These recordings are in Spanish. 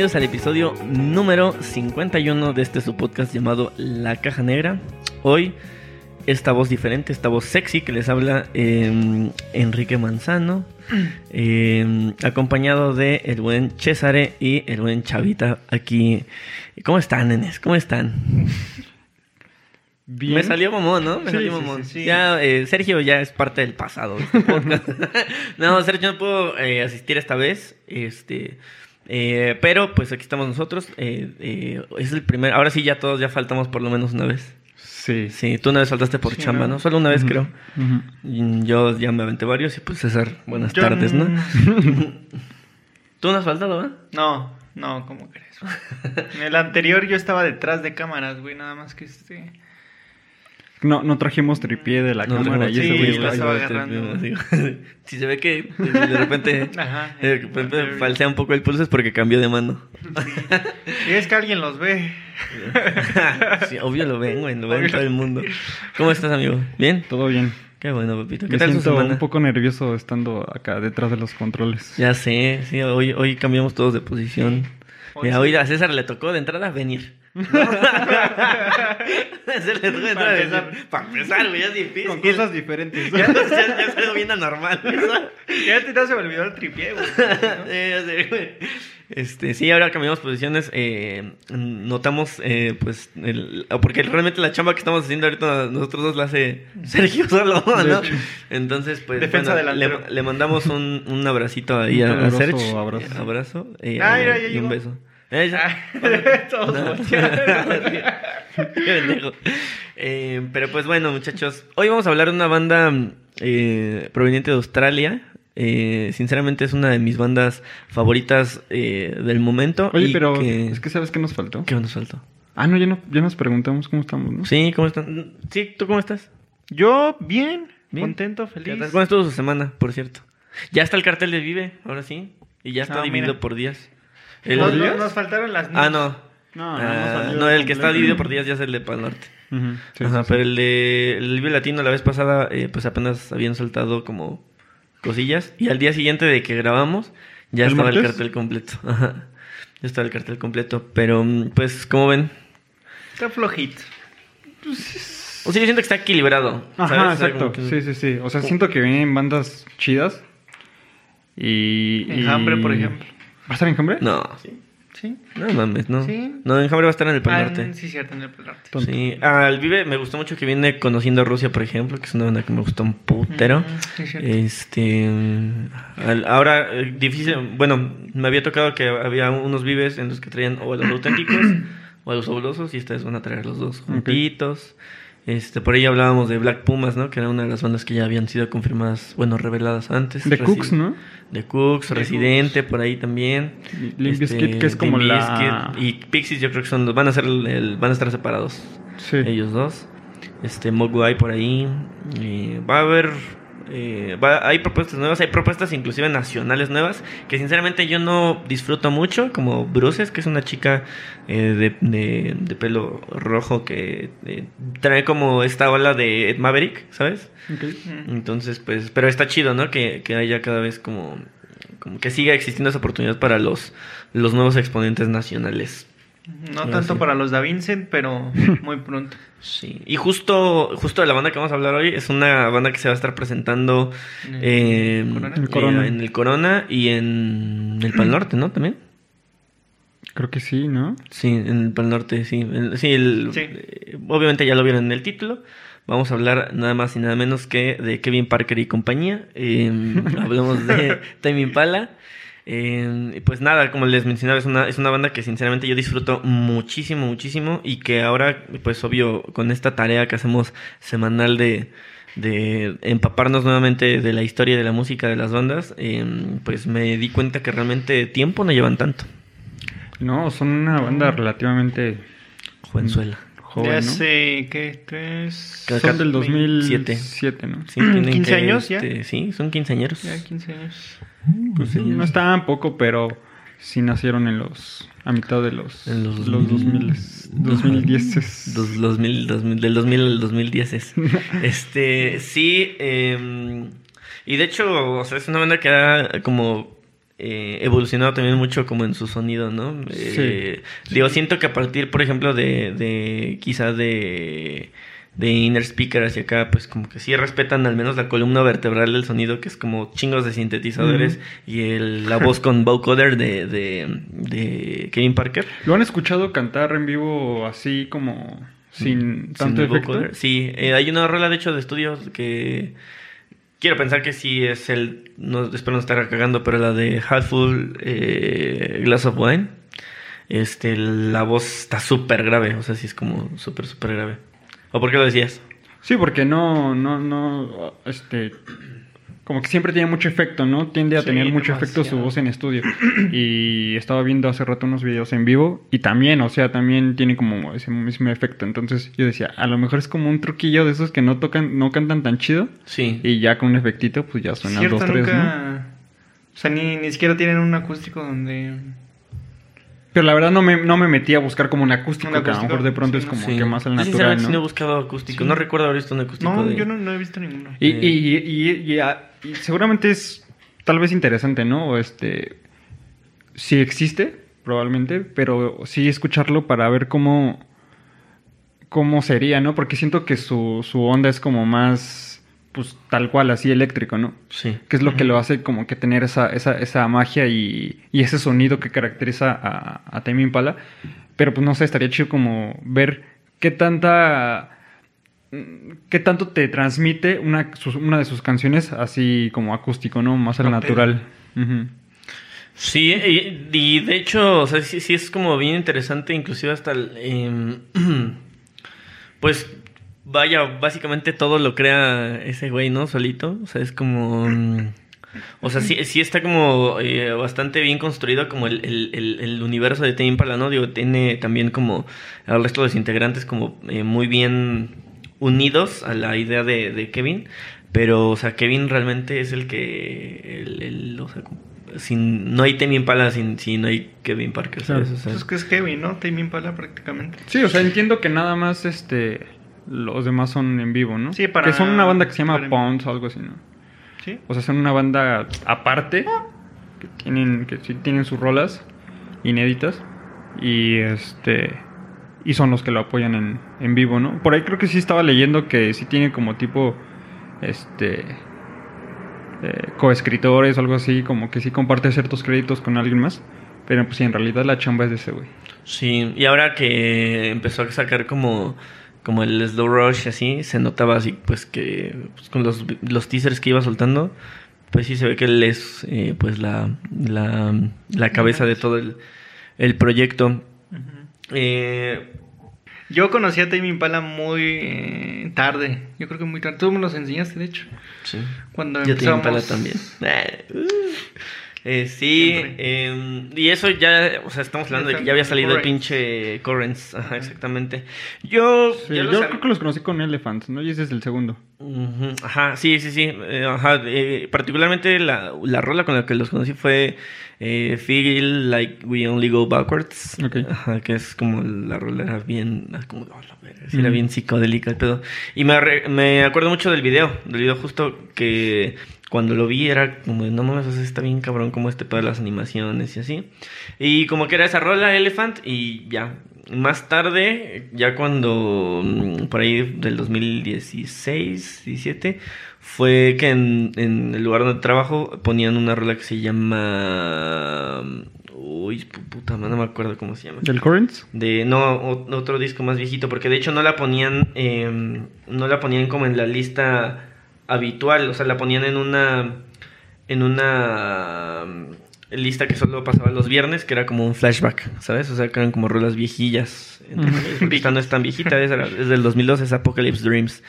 Bienvenidos al episodio número 51 de este su podcast llamado La Caja Negra. Hoy esta voz diferente, esta voz sexy que les habla eh, Enrique Manzano, eh, acompañado de el buen Cesare y el buen Chavita aquí. ¿Cómo están, nenes? ¿Cómo están? Bien. Me salió mamón, ¿no? Me Sí, salió mamón. sí, sí. Ya, eh, Sergio ya es parte del pasado. este podcast. no, Sergio no pudo eh, asistir esta vez. Este. Eh, pero pues aquí estamos nosotros. eh, eh, es el primer. Ahora sí, ya todos ya faltamos por lo menos una vez. Sí. Sí, tú una vez faltaste por Sí, chamba, ¿no? ¿no? Solo una vez, creo. Yo ya me aventé varios y pues César, buenas Yo tardes, ¿no? no- Tú no has faltado, ¿verdad? No, no, ¿cómo crees? En el anterior yo estaba detrás de cámaras, güey, nada más que este. No, no trajimos tripié de la No, cámara no, y sí, ese güey estaba agarrando. Si se ve que de, repente, Ajá. de repente falsea un poco el pulso es porque cambió de mano. Y es que alguien los ve. sí, obvio lo ven, güey, lo ven todo el mundo. ¿Cómo estás, amigo? ¿Bien? Todo bien. Qué bueno, papito. ¿Qué Me tal siento semana? un poco nervioso estando acá detrás de los controles. Ya sé, sí, hoy, hoy cambiamos todos de posición. Hoy Mira, sí. hoy a César le tocó de entrada venir. Para empezar. Para empezar, güey, es difícil. Con cosas diferentes. Ya, ya, ya es algo bien anormal. eso. Ya te, se me olvidó el tripié, güey. Este, sí, ahora cambiamos posiciones. eh, notamos, eh, pues, el, porque realmente la chamba que estamos haciendo ahorita nosotros dos la hace Sergio solo, ¿no? Entonces, pues, Defensa bueno, le, le mandamos un, un abracito ahí Un a, Sergio. abrazo. Abrazo, eh, Ah, ya y un beso. Ah, Todos. Qué pendejo. Eh, pero pues bueno, muchachos, hoy vamos a hablar de una banda eh, proveniente de Australia. Eh, sinceramente es una de mis bandas favoritas eh, del momento. Oye, y pero que- es que ¿sabes qué nos faltó? ¿Qué nos faltó? Ah, no ya, no, ya nos preguntamos cómo estamos, ¿no? Sí, ¿cómo están? Sí, ¿tú cómo estás? Yo, bien, Bien. contento, ¿Qué feliz. ¿Cómo estuvo su semana, por cierto? Ya está el cartel de Vive, ahora sí. Y ya está Ah, dividido mira. por días. El- Nos, faltaron las Ah, no. No, Ah, no, el que está dividido por días ya es el de Pal Norte. Sí, Ajá, sí, sí. pero el de el Vive Latino la vez pasada, eh, pues apenas habían soltado como cosillas. Y al día siguiente de que grabamos, ya ¿El estaba el cartel completo. Ajá. Ya estaba el cartel completo. Pero, mm, pues, como ven? Está flojito. O sea, yo siento que está equilibrado. Ajá, exacto. que- Sí, sí, sí. O sea, siento que vienen bandas chidas. Y. y- Enjambre, por ejemplo. ¿Va a estar Enjambre? No, ¿Sí? no mames, no. Sí. No, Enjambre va a estar en el Pal Ah, Norte. sí, cierto, en el Pal Norte. Tonto. Sí, al Vive me gustó mucho que viene conociendo a Rusia, por ejemplo, que es una banda que me gustó un putero. Mm, sí, cierto. Este, al- ahora, eh, difícil, bueno, me había tocado que había unos vives en los que traían o a los auténticos o a los fabulosos y esta vez van a traer los dos juntitos. Este, por ahí hablábamos de Black Pumas, ¿no? Que era una de las bandas que ya habían sido confirmadas, bueno, reveladas antes. De Cooks, ¿no? De Cooks, De Residente, por ahí también. Limp Este, Bizkit, que es como Limp la. Bizkit Y Pixies yo creo que son los, van a ser el- el- van a estar separados Sí. ellos dos. Este, Mogwai por ahí. Y va a haber. Eh, va- hay propuestas nuevas, hay propuestas inclusive nacionales nuevas que sinceramente yo no disfruto mucho, como Bruces, que es una chica eh, de, de- de pelo rojo que eh, trae como esta ola de Ed Maverick, ¿sabes? Entonces, pues, pero está chido, ¿no? Que, que haya cada vez como, como que siga existiendo esa oportunidad para los, los nuevos exponentes nacionales. No tanto sí. para los Da Vincent, pero muy pronto. Sí, y justo, justo de la banda que vamos a hablar hoy es una banda que se va a estar presentando ¿En el eh, Corona? Eh, en el Corona y en el Pal Norte, ¿no? También. Creo que sí, ¿no? Sí, en el Pal Norte, sí. El- sí, el- Sí. eh, obviamente ya lo vieron en el título, Vamos a hablar nada más y nada menos que de Kevin Parker y compañía. Eh, hablamos de Tame Impala. Eh, pues nada, como les mencionaba, es una, es una banda que sinceramente yo disfruto muchísimo, muchísimo y que ahora, pues obvio, con esta tarea que hacemos semanal de, de empaparnos nuevamente de la historia de la música de las bandas, eh, pues me di cuenta que realmente tiempo no llevan tanto. No, son una banda relativamente Jovenzuela. joven, ya ¿no? sé, ¿qué? Tres... Son del 2007. 2007, ¿no? Sí, tienen 15 que, años ya. este, Sí, son quinceañeros. Ya 15 años. Pues sí, No estaban poco, pero sí nacieron en los a mitad de los En los los 2000 2010. Dos- los mil- dos mil- del 2000 al 2010 es. este, sí, eh, y de hecho, o sea, es una banda que ha como eh, evolucionado también mucho como en su sonido, ¿no? Eh, Digo, siento que a partir, por ejemplo, de, de quizá de de Inner Speaker hacia acá, pues como que sí respetan al menos la columna vertebral del sonido, que es como chingos de sintetizadores, y el, la voz con vocoder de, de, de Kevin Parker. ¿Lo han escuchado cantar en vivo así como sin tanto Mm, Sin efecto? vocoder. Sí, eh, hay una rola de hecho de estudios que quiero pensar que sí es el, no, espero no estar cagando, pero la de Half Full eh, Glass of Wine. Este, la voz está súper grave, o sea, sí es como súper, súper grave. ¿O por qué lo decías? Sí, porque no, no, no, este, como que siempre tiene mucho efecto, ¿no? Tiende a Sí, tener mucho efecto su voz en estudio. Y estaba viendo hace rato unos videos en vivo y también, o sea, también tiene como ese mismo efecto. Entonces yo decía, a lo mejor es como un truquillo de esos que no tocan, no cantan tan chido Sí. y ya con un efectito, pues ya suena Cierto, dos, tres, ¿no? nunca... O sea, ni, ni siquiera tienen un acústico donde... Pero la verdad no me, no me metí a buscar como un acústico, Un que a lo mejor de pronto sí, es como Sí. que más al natural, sí no he ¿no? buscado acústico. Sí. No recuerdo haber visto un acústico No, de... yo no, no he visto ninguno. Y, Eh. y, y, y- y- y seguramente es tal vez interesante, ¿no? O este. Sí existe, probablemente, pero sí escucharlo para ver cómo. cómo sería, ¿no? Porque siento que su, su onda es como más. Pues tal cual, así eléctrico, ¿no? Sí. Que es lo que lo hace como que tener esa, esa, esa magia y, y ese sonido que caracteriza a, a Tame Impala. Pero pues no sé, estaría chido como ver qué tanta... qué tanto te transmite una, sus- una de sus canciones así como acústico, ¿no? Más al natural. Sí, y, y de hecho, o sea, sí, sí es como bien interesante, inclusive hasta el, em, pues vaya, básicamente todo lo crea ese güey, ¿no? Solito, o sea, es como, mm, o sea, sí, sí está como eh, bastante bien construido como el, el, el, el universo de Tame Impala, ¿no? Digo, tiene también como al resto de los integrantes como eh, muy bien unidos a la idea de, de Kevin, pero, o sea, Kevin realmente es el que, el, el- o sea, sin, no hay Tame Impala sin, si no hay Kevin Parker, ¿sabes? Claro. O sea, Pues es que es Kevin, ¿no? Tame Impala prácticamente. Sí, o sea, entiendo que nada más este los demás son en vivo, ¿no? Sí, para- Que son una banda que se llama Pons o algo así, ¿no? ¿Sí? O sea, son una banda aparte que tienen que sí tienen sus rolas inéditas y este y son los que lo apoyan en, en vivo, ¿no? Por ahí creo que sí estaba leyendo que sí tiene como tipo este eh, coescritores o algo así, como que sí comparte ciertos créditos con alguien más, pero pues sí, en realidad la chamba es de ese güey. Sí, y ahora que empezó a sacar como, como el Slow Rush así, se notaba así, pues que pues, con los, los teasers que iba soltando, pues sí se ve que él es eh, pues la, la, la cabeza de todo el, el proyecto. Eh, Yo conocí a Tame Impala muy eh, tarde. Yo creo que muy tarde. Tú me los enseñaste, de hecho. sí. Cuando Yo empezamos... pala también. Eh, sí, eh, y eso ya, o sea, estamos hablando de que ya había salido el pinche Currents, ajá, exactamente. Yo, Sí, yo creo que los conocí con Elephants, ¿no? Y ese es el segundo. Ajá, sí, sí, sí. eh, ajá, eh, particularmente la, la rola con la que los conocí fue eh, Feel Like We Only Go Backwards. Ok. Ajá, que es como la rola era bien, ah, como, oh, la verga, sí, era bien psicodélica el pedo. Y me, me acuerdo mucho del video, del video justo que cuando lo vi era como, no mames, o sea, está bien cabrón como este pedo de las animaciones y así. Y como que era esa rola Elephant y ya. Más tarde, ya cuando mm, por ahí del 2016, 17, fue que en, en el lugar donde trabajo ponían una rola que se llama... Uy, Uy, pu- puta, madre, no me acuerdo cómo se llama. ¿Del Currents? De, no, otro disco más viejito, porque de hecho no la ponían, eh, no la ponían como en la lista habitual, o sea, la ponían en una, en una mm, lista que solo pasaba los viernes, que era como un flashback, ¿sabes? O sea, que eran como rolas viejillas. Entonces, esta no es tan viejita, es, es del 2002, es Apocalypse Dreams.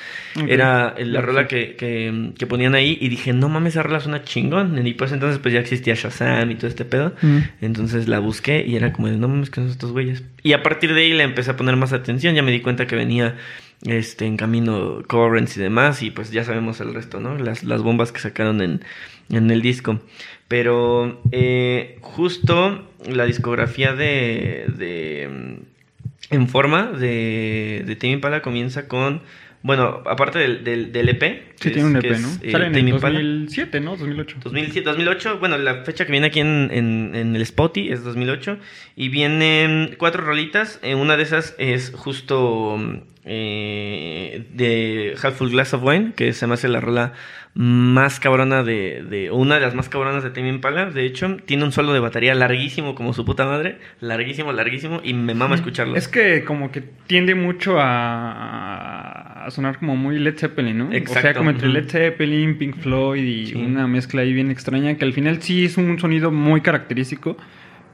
Era la rola que, que, que ponían ahí y dije, no mames, esa rola suena chingón. Y pues entonces pues ya existía Shazam y todo este pedo. Mm. Entonces la busqué y era como de, no mames, que son estos güeyes. Y a partir de ahí le empecé a poner más atención, ya me di cuenta que venía este en camino Currents y demás y pues ya sabemos el resto, ¿no? Las, las bombas que sacaron en, en el disco. Pero eh, justo la discografía de, de mm, En Forma de, de Tame Impala comienza con, bueno, aparte del, del, del EP. Sí, que tiene un es- EP, que es, ¿no? eh, Sale en el Impala. 2007, ¿no? 2008. 2007, 2008, bueno, la fecha que viene aquí en, en- en el Spotify es 2008 y vienen cuatro rolitas, eh, una de esas es justo eh, de Half Full Glass of Wine, que se me hace la rola más cabrona de, de una de las más cabronas de Tame Impala, de hecho, tiene un solo de batería larguísimo como su puta madre, larguísimo, larguísimo y me mama escucharlo. Es que como que tiende mucho a, a sonar como muy Led Zeppelin, ¿no? O sea, como entre. Led Zeppelin, Pink Floyd y Sí. una mezcla ahí bien extraña que al final sí es un sonido muy característico,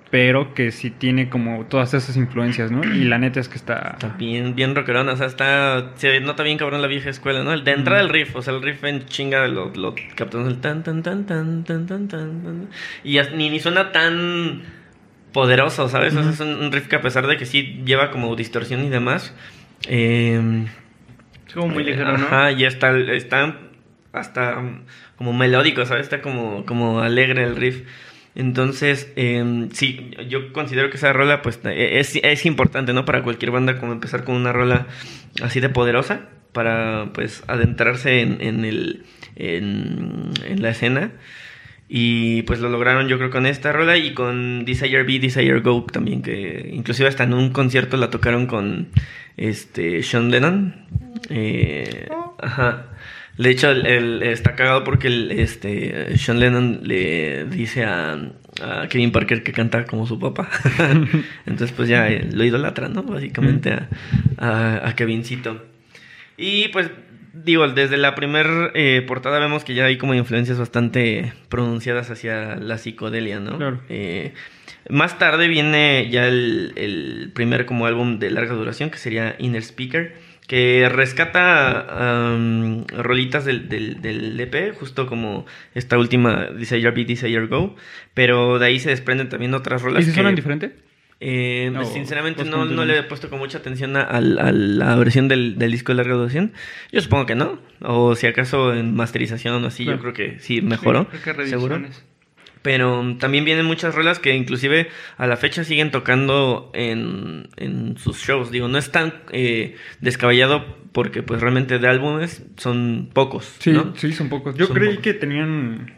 pero que sí tiene como todas esas influencias, ¿no? Y la neta es que está... Está bien, bien rockerona, o sea, está, se nota bien cabrón la vieja escuela, ¿no? El de entrada el riff, o sea, el riff en chinga lo, lo captamos el tan, tan, tan, tan, tan, tan, tan, tan. Y ni, ni suena tan poderoso, ¿sabes? O sea, es un, riff que a pesar de que sí lleva como distorsión y demás, eh, Es como muy ligero, ¿no? Ajá, y está, está hasta como melódico, ¿sabes? Está como, como alegre el riff. Entonces, eh, sí, yo considero que esa rola pues e, es, importante, ¿no? Para cualquier banda como empezar con una rola así de poderosa para pues adentrarse en, en el, en, en la escena. Y pues lo lograron yo creo con esta rola y con Desire Be, Desire Go también, que inclusive hasta en un concierto la tocaron con este Sean Lennon. Eh, ajá. De hecho, el, el- está cagado porque el, este, Sean Lennon le dice a, a Kevin Parker que canta como su papá. Entonces, pues ya eh, lo idolatra, ¿no? Básicamente a, a, a Kevincito. Y pues, digo, desde la primer eh, portada vemos que ya hay como influencias bastante pronunciadas hacia la psicodelia, ¿no? Claro. Eh, más tarde viene ya el, el primer como álbum de larga duración, que sería Inner Speaker, que rescata am, rolitas del, del, del EP, justo como esta última Desire Be, Desire Go, pero de ahí se desprenden también otras rolas ¿Y si que... suenan diferente? Eh, No, sinceramente no, no le he puesto con mucha atención a, la versión del, del disco de larga duración. Yo supongo que no. O si acaso en masterización o así, Claro. yo creo que sí mejoró. Sí, creo que seguro. Pero también vienen muchas rolas que inclusive a la fecha siguen tocando en, en sus shows. Digo, no es tan eh, descabellado porque pues realmente de álbumes son pocos. Sí, ¿no? sí, son pocos. Yo Son creí pocos. que tenían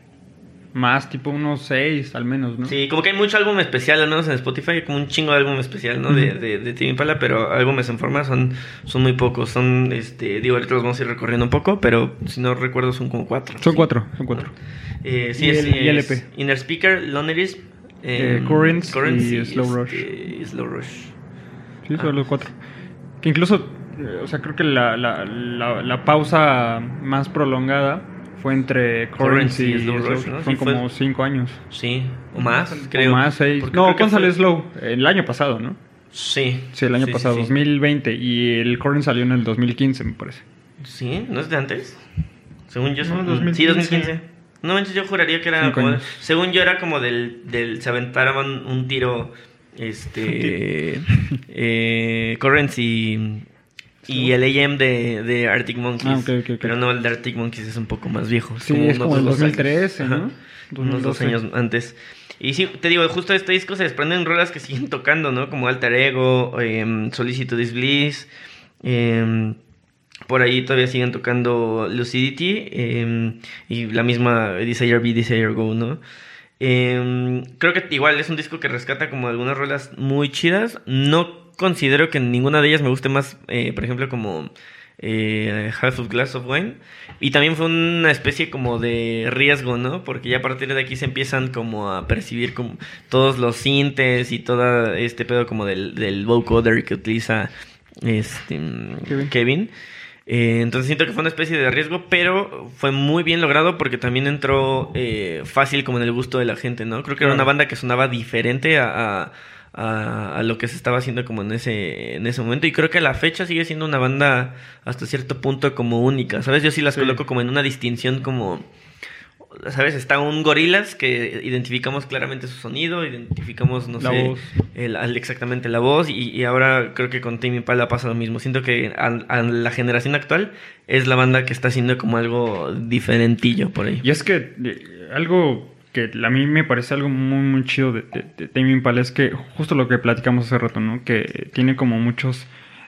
más, tipo unos seis al menos, ¿no? Sí, como que hay mucho álbum especial, al menos en Spotify, hay como un chingo de álbum especial, ¿no? De, de, de Tame Impala, pero álbumes en forma son, son muy pocos. Son, este, digo, ahorita los vamos a ir recorriendo un poco, pero si no recuerdo son como cuatro. Son sí. cuatro, son cuatro. Eh, sí, Y es, el- y el es EP. Inner Speaker, Lonerism, Eh, Currents y este, Slow Rush. y Slow Rush. Sí, Ah. son los cuatro. Que incluso, eh, o sea, creo que la, la, la, la pausa más prolongada fue entre Currents y y, Slow. Rush, ¿no? Son Sí, como cinco años. Sí, o más, creo. O más, seis. Porque No, creo que ¿cuándo salió Slow? El año pasado, ¿no? Sí. Sí, el año sí, pasado, sí, sí. 2020. Y el Current salió en el 2015, me parece. Sí, ¿no es de antes? Según yo, No, son- 2015. sí, 2015. No manches, yo juraría que era como, según yo era como del, del se aventaban un tiro, este, eh, Currents y, el AM de, de Arctic Monkeys. Ah, ok, ok, ok. Pero no, el de Arctic Monkeys es un poco más viejo. Sí, es unos como el dos años. 2013, ¿no? Unos dos 2012. años antes. Y sí, te digo, justo de este disco se desprenden rolas que siguen tocando, ¿no? Como Alter Ego, em, Solicitude is Bliss. em, por ahí todavía siguen tocando Lucidity em, y la misma Desire Be, Desire Go, ¿no? Creo que igual es un disco que rescata como algunas rolas muy chidas. No considero que ninguna de ellas me guste más, eh, por ejemplo, como eh, Half of Glass of Wine. Y también fue una especie como de riesgo, ¿no? Porque ya a partir de aquí se empiezan como a percibir como todos los sintes y todo este pedo como del, del vocoder que utiliza este Kevin. Kevin. Eh, entonces siento que fue una especie de riesgo, pero fue muy bien logrado porque también entró eh, fácil como en el gusto de la gente, ¿no? Creo que era una banda que sonaba diferente a, a- a- a lo que se estaba haciendo como en ese, en ese momento y creo que a la fecha sigue siendo una banda hasta cierto punto como única, ¿sabes? Yo sí las Sí. coloco como en una distinción como... ¿Sabes? Está un gorilas que identificamos claramente su sonido, identificamos, no La sé, voz. el- exactamente la voz y, y ahora creo que con Tame Impala pasa lo mismo. Siento que a, a la generación actual es la banda que está haciendo como algo diferentillo por ahí. Y es que eh, algo que a mí me parece algo muy, muy chido de, de, de Tame Impala es que justo lo que platicamos hace rato, ¿no? Que tiene como muchos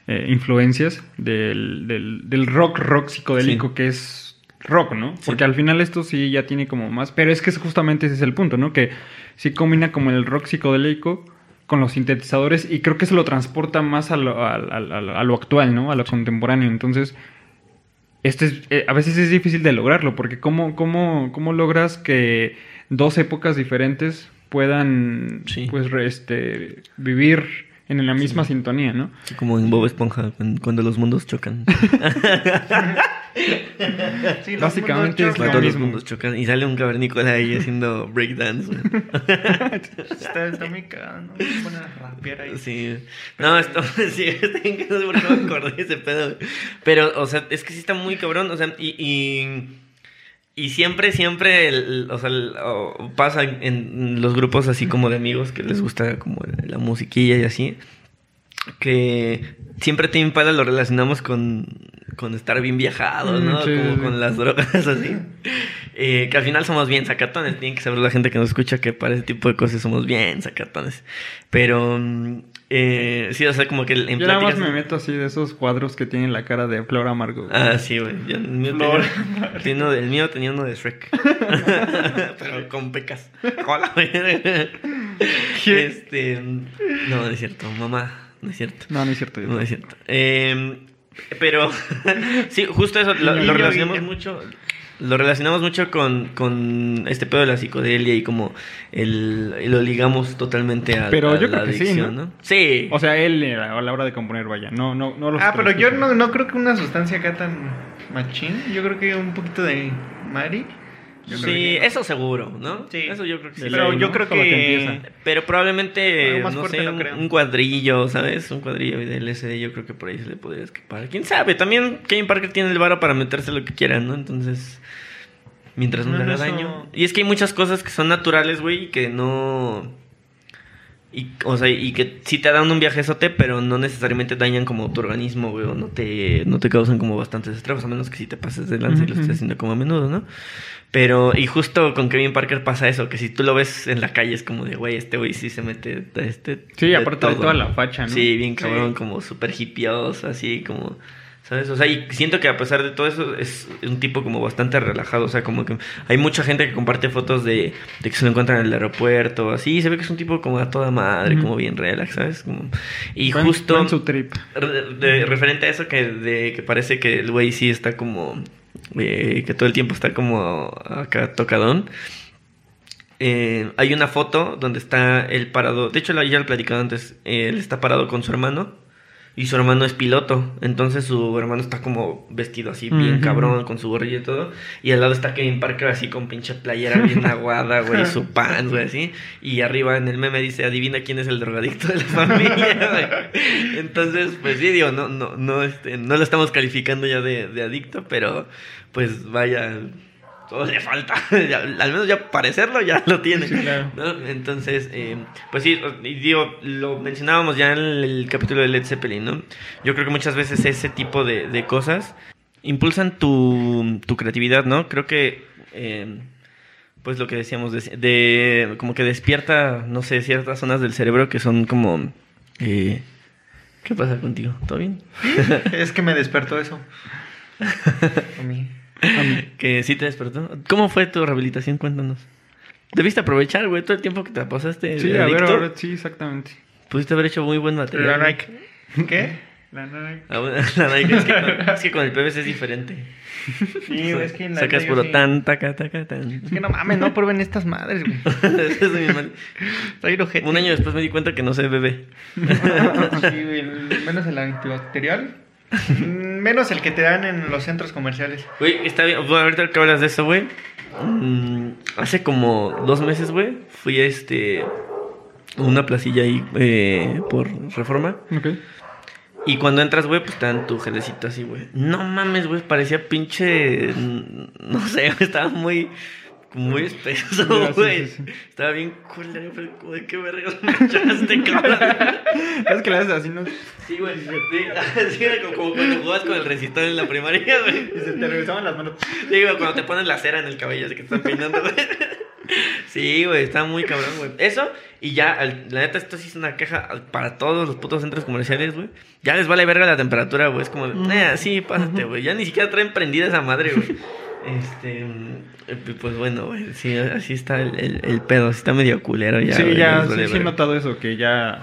eh, influencias del, del, del rock, rock psicodélico Sí. que es rock, ¿no? Sí. Porque al final esto sí ya tiene como más... Pero es que justamente ese es el punto, ¿no? Que sí combina como el rock psicodélico con los sintetizadores y creo que se lo transporta más a lo, a- a- a- a lo actual, ¿no? A lo contemporáneo. Entonces, este es, eh, a veces es difícil de lograrlo, porque ¿cómo, cómo, cómo logras que dos épocas diferentes puedan Sí. pues re- este, vivir en la misma sintonía, ¿no? Como en Bob Esponja, cuan- cuando, los mundos chocan. Sí, los Básicamente mundos es lo chocan. Cuando los mismo. mundos chocan y sale un cavernícola ahí haciendo breakdance. Está, está muy cagado, ¿no? Pone a rapear ahí. Sí. No, esto sí, está bien que no sé por qué me acordé de ese pedo. Pero, o sea, es que sí está muy cabrón. O sea, y. y... y siempre, siempre, el- o sea, el- o pasa en, los grupos así como de amigos que les gusta como la musiquilla y así, que siempre Tim Impala lo relacionamos con, con estar bien viajado, ¿no? Mm, sí, como sí, sí. con las drogas así. Eh, que al final somos bien sacatones, tienen que saber la gente que nos escucha que para ese tipo de cosas somos bien sacatones. Pero, mm, eh, sí, o sea, como que en Yo nada más me meto así de esos cuadros que tienen la cara de Flor Amargo. güey. Ah, sí, güey. Yo- El mío, tenía, de- el mío tenía uno de Shrek. Pero con pecas. Hola, güey. Este. No, no es cierto. Mamá, no es cierto. No, no es cierto. No es cierto. Eh, pero. sí, justo eso. Lo, lo relacionamos mucho. Lo relacionamos mucho con, con este pedo de la psicodelia y como el, y lo ligamos totalmente a, Pero a yo la creo que sí, adicción, ¿no? Sí. O sea, él a la hora de componer, vaya. No, no, no los Ah, pero yo que- no, no creo que una sustancia acá tan machín. Yo creo que un poquito de Mari. Yo sí, que- eso seguro, ¿no? Sí. Eso yo creo que sí. Pero ley, yo ¿no? creo que que. empieza. Pero probablemente, más no sé, no un, un cuadrillo, ¿sabes? Un cuadrillo de LSD, yo creo que por ahí se le podría escapar. ¿Quién sabe? También Kevin Parker tiene el varo para meterse lo que quiera, ¿no? Entonces, mientras no, No, le haga eso- daño. Y es que hay muchas cosas que son naturales, güey, y que no... Y, o sea, y que sí te dan un viajezote, pero no necesariamente dañan como tu organismo, güey, o no te, no te causan como bastantes estragos, a menos que si te pases de lanza y lo estés haciendo como a menudo, ¿no? Pero, y justo con Kevin Parker pasa eso, que si tú lo ves en la calle es como de, güey, este güey sí se mete de este... Sí, aparte de todo". toda la facha, ¿no? Sí, bien cabrón, Sí. como súper hippioso, así como... ¿Sabes? O sea, y siento que a pesar de todo eso es un tipo como bastante relajado. O sea, como que hay mucha gente que comparte fotos de, de que se lo encuentran en el aeropuerto, así. Se ve que es un tipo como a toda madre, como bien relax, ¿sabes? Como... Y Fue en- justo... fue en su trip. Re- de- referente a eso que, de, que parece que el güey sí está como eh, que todo el tiempo está como acá tocadón. Eh, hay una foto donde está él parado de hecho ya lo he platicado antes él está parado con su hermano y su hermano es piloto. Entonces su hermano está como vestido así bien cabrón con su gorrilla y todo. Y al lado está Kevin Parker así con pinche playera bien aguada güey su pants güey así. Y arriba en el meme dice adivina quién es el drogadicto de la familia güey. entonces pues sí digo no no no este no lo estamos calificando ya de, de adicto pero pues vaya todo le falta Ya, al menos ya parecerlo ya lo tiene Sí, claro. ¿no? Entonces, eh, pues sí, y digo, lo mencionábamos ya en el, capítulo de Led Zeppelin, ¿no? Yo creo que muchas veces ese tipo de, de cosas impulsan tu, tu creatividad, ¿no? Creo que, eh, pues lo que decíamos, de, de- como que despierta, no sé, ciertas zonas del cerebro que son como... eh, ¿Qué pasa contigo? ¿Todo bien? Es que me despertó eso. A mí. Que sí te despertó. ¿Cómo fue tu rehabilitación? Cuéntanos. Debiste aprovechar, güey, todo el tiempo que te pasaste. Sí, a ver, adicto. ahora sí, exactamente. Pudiste haber hecho muy buen material. Güey. like, ¿Qué? La Nike. La Nike, es, que con, es que con el PVC es diferente. Sí, güey, es que en la Sacas puro sí- tan, taca, taca, tan. Es que no mames, no prueben estas madres, güey. Es mi. Un año después me di cuenta que no sé bebé. Sí, güey, menos el antibacterial. Mm, Menos el que te dan en los centros comerciales. Güey, está bien. Bueno, ahorita que hablas de eso, güey. mm, hace como dos meses, güey, fui a este. Una placilla ahí eh, por reforma. Ok. Y cuando entras, güey, pues te dan tu gelecito así, güey. No mames, güey, parecía pinche. No sé, estaba muy. Muy espeso, sí, güey. sí, sí. Estaba bien culero, pero como de qué vergas me echaste, cabrón. Es que le haces así, ¿no? Sí, güey, sí, sí, era como, como cuando jugabas con el resistor en la primaria, güey. Y se te regresaban las manos. Sí, güey, cuando te ponen la cera en el cabello, así que te están peinando, güey. Sí, güey, está muy cabrón, güey. Eso, y ya, la neta, esto sí es una queja para todos los putos centros comerciales, güey. Ya les vale verga la temperatura, güey. Es como, de, "Nah, sí, pásate, güey. Ya ni siquiera traen prendida esa madre, güey. Este, mm, pues bueno, güey, sí, así está el, el, el pedo, así está medio culero ya. sí, güey, ya, sí, sí he notado eso, que ya,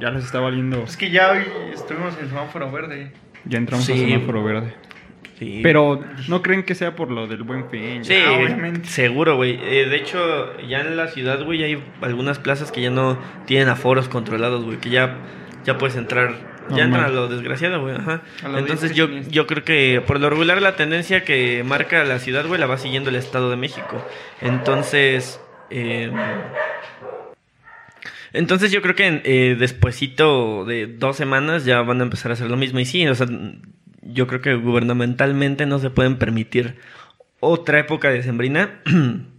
ya les está valiendo. Es que ya hoy estuvimos en semáforo verde. Ya entramos Sí. a semáforo verde. Sí. Pero, ¿no creen que sea por lo del buen fin? Sí, Ah, obviamente. seguro, güey. Eh, de hecho, ya en la ciudad, güey, hay algunas plazas que ya no tienen aforos controlados, güey, que ya, ya puedes entrar. Ya Normal. entran a lo desgraciado, güey, ajá. Lo Entonces yo, yo creo que por lo regular la tendencia que marca la ciudad, güey, la va siguiendo el Estado de México. Entonces, eh, entonces yo creo que eh, despuesito de dos semanas ya van a empezar a hacer lo mismo. Y sí, o sea, yo creo que gubernamentalmente no se pueden permitir otra época de sembrina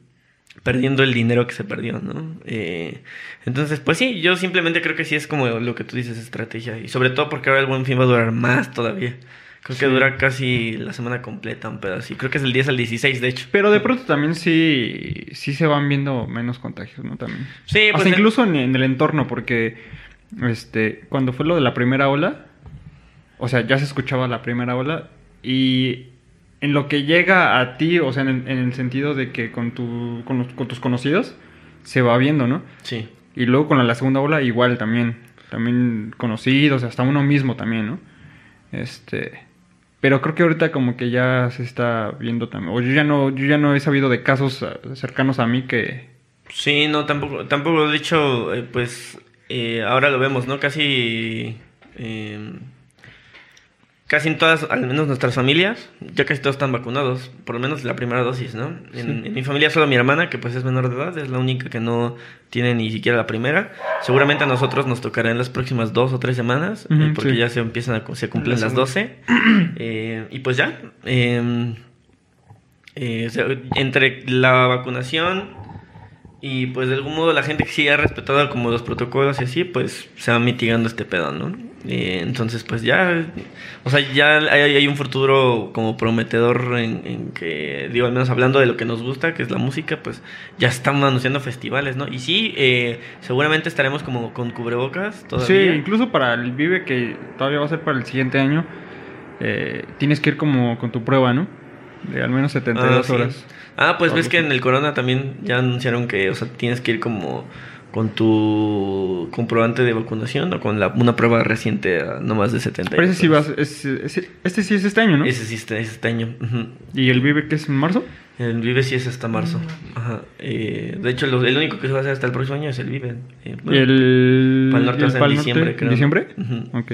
perdiendo el dinero que se perdió, ¿no? Eh, entonces, pues sí, yo simplemente creo que sí es como lo que tú dices, estrategia. Y sobre todo porque ahora el buen fin va a durar más todavía. Creo que dura casi la semana completa, un pedazo. Y creo que es el 10 al 16, de hecho. Pero de pronto también sí, sí se van viendo menos contagios, ¿no? También. Sí, pues Hasta incluso en, en el entorno, porque este, cuando fue lo de la primera ola, o sea, ya se escuchaba la primera ola y en lo que llega a ti, o sea, en el, en el sentido de que con, tu, con, los- con tus conocidos se va viendo, ¿no? Sí. Y luego con la, la segunda ola igual también, también conocidos, hasta uno mismo también, ¿no? Este, pero creo que ahorita como que ya se está viendo también, o yo ya no, yo ya no he sabido de casos cercanos a mí que, Sí, no, tampoco, tampoco, de hecho, eh, pues eh, ahora lo vemos, ¿no? Casi, eh, casi en todas, al menos nuestras familias, ya casi todos están vacunados, por lo menos la primera dosis, ¿no? En, en mi familia solo mi hermana, que pues es menor de edad, es la única que no tiene ni siquiera la primera. Seguramente a nosotros nos tocará en las próximas dos o tres semanas, eh, porque sí. ya se empiezan a, se cumplen La las segunda. 12. Eh, y pues ya, eh, eh, o sea, entre la vacunación y pues de algún modo la gente que sí ha respetado como los protocolos y así, pues se va mitigando este pedo, ¿no? Eh, entonces pues ya, o sea, ya hay, hay un futuro como prometedor en, en que, digo, al menos hablando de lo que nos gusta, que es la música, pues ya están anunciando festivales, ¿no? Y sí, eh, seguramente estaremos como con cubrebocas todavía. sí, incluso para el Vive que todavía va a ser para el siguiente año, eh, tienes que ir como con tu prueba, ¿no? De al menos 72 Ah, sí. horas. Ah, pues ves que en el Corona también ya anunciaron que, o sea, tienes que ir como con tu comprobante de vacunación o con la, una prueba reciente a no más de 70 Pero ese sí va, a ser- es- es- este sí es este año, ¿no? Ese sí es este año. ujú. Y el Vive que es en marzo. El Vive sí es hasta marzo. Ajá. Eh, de hecho, lo- el único que se va a hacer hasta el próximo año es el Vive. Eh, Y bueno, el Pal Norte el es en Pal diciembre, Norte, creo. ¿En diciembre? Ujú. Ok.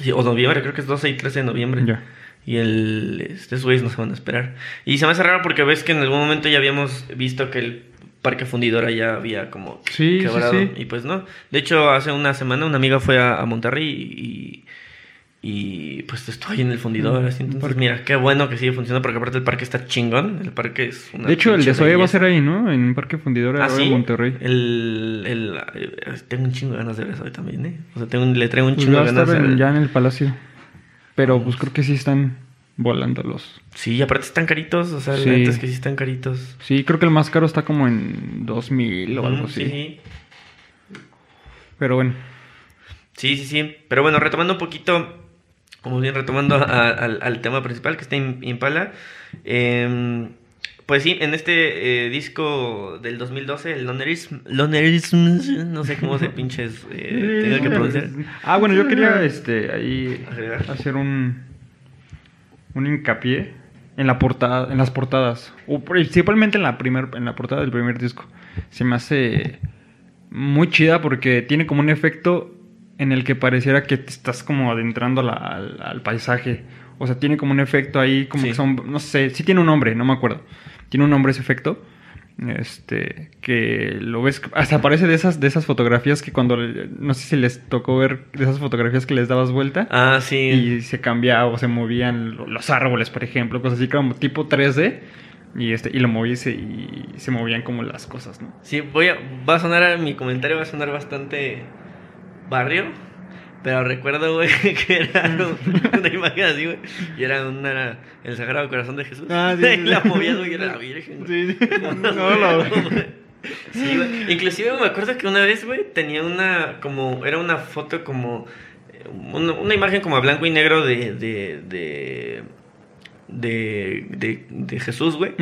sí, o noviembre, creo que es 12 y 13 de noviembre. Ya. Y el, estos güeyes no se van a esperar. Y se me hace raro porque ves que en algún momento ya habíamos visto que el parque fundidora ya había como Sí, sí, quebrado. sí. Y pues no. De hecho, hace una semana una amiga fue a, a Monterrey y, y pues estoy en el fundidor. así. Entonces, Parque. mira, qué bueno que sigue funcionando porque aparte el parque está chingón. El parque es una De hecho, el de Zoe va a ser ahí, ¿no? En un parque fundidor ¿Ah, sí? en Monterrey. El, el, eh, tengo un chingo de ganas de ver eso hoy también, ¿eh? O sea, tengo le traigo un Pues chingo de ganas de ver. ya en el palacio. Pero pues creo que sí están volando los. Sí, y aparte están caritos. O sea, Sí. la neta es que sí están caritos. Sí, creo que el más caro está como en 2000 o algo así. sí. Pero bueno. Sí, sí, sí. Pero bueno, retomando un poquito, como bien retomando a- al, al tema principal que está en Impala, em, pues sí, en este eh, disco del 2012, el Lonerism, Lonerism, no sé cómo se pinches eh, tenga que pronunciar. Ah, bueno, yo quería este ahí hacer un un hincapié en la portada, en las portadas, o principalmente en la primer en la portada del primer disco. Se me hace muy chida porque tiene como un efecto en el que pareciera que te estás como adentrando la- al, al paisaje. O sea, tiene como un efecto ahí, como Sí. que son, no sé, sí tiene un nombre, no me acuerdo. Tiene un nombre ese efecto. Este, que lo ves, hasta parece de esas, de esas fotografías que cuando, no sé si les tocó ver de esas fotografías que les dabas vuelta Ah, sí. y se cambiaba o se movían lo- los árboles, por ejemplo, cosas así como tipo 3D y este y lo movías y, y se movían como las cosas, ¿no? Sí, voy a, va a sonar, mi comentario va a sonar bastante barrio, pero recuerdo, güey, que era un- una imagen así, güey, y era una, el Sagrado Corazón de Jesús. Ah, sí, y sí. la güey, era la Virgen, güey. No, lo- Sí, güey. Inclusive me acuerdo que una vez, güey, tenía una, como, era una foto como, una, una imagen como a blanco y negro de, de, de, de, de, de Jesús, güey.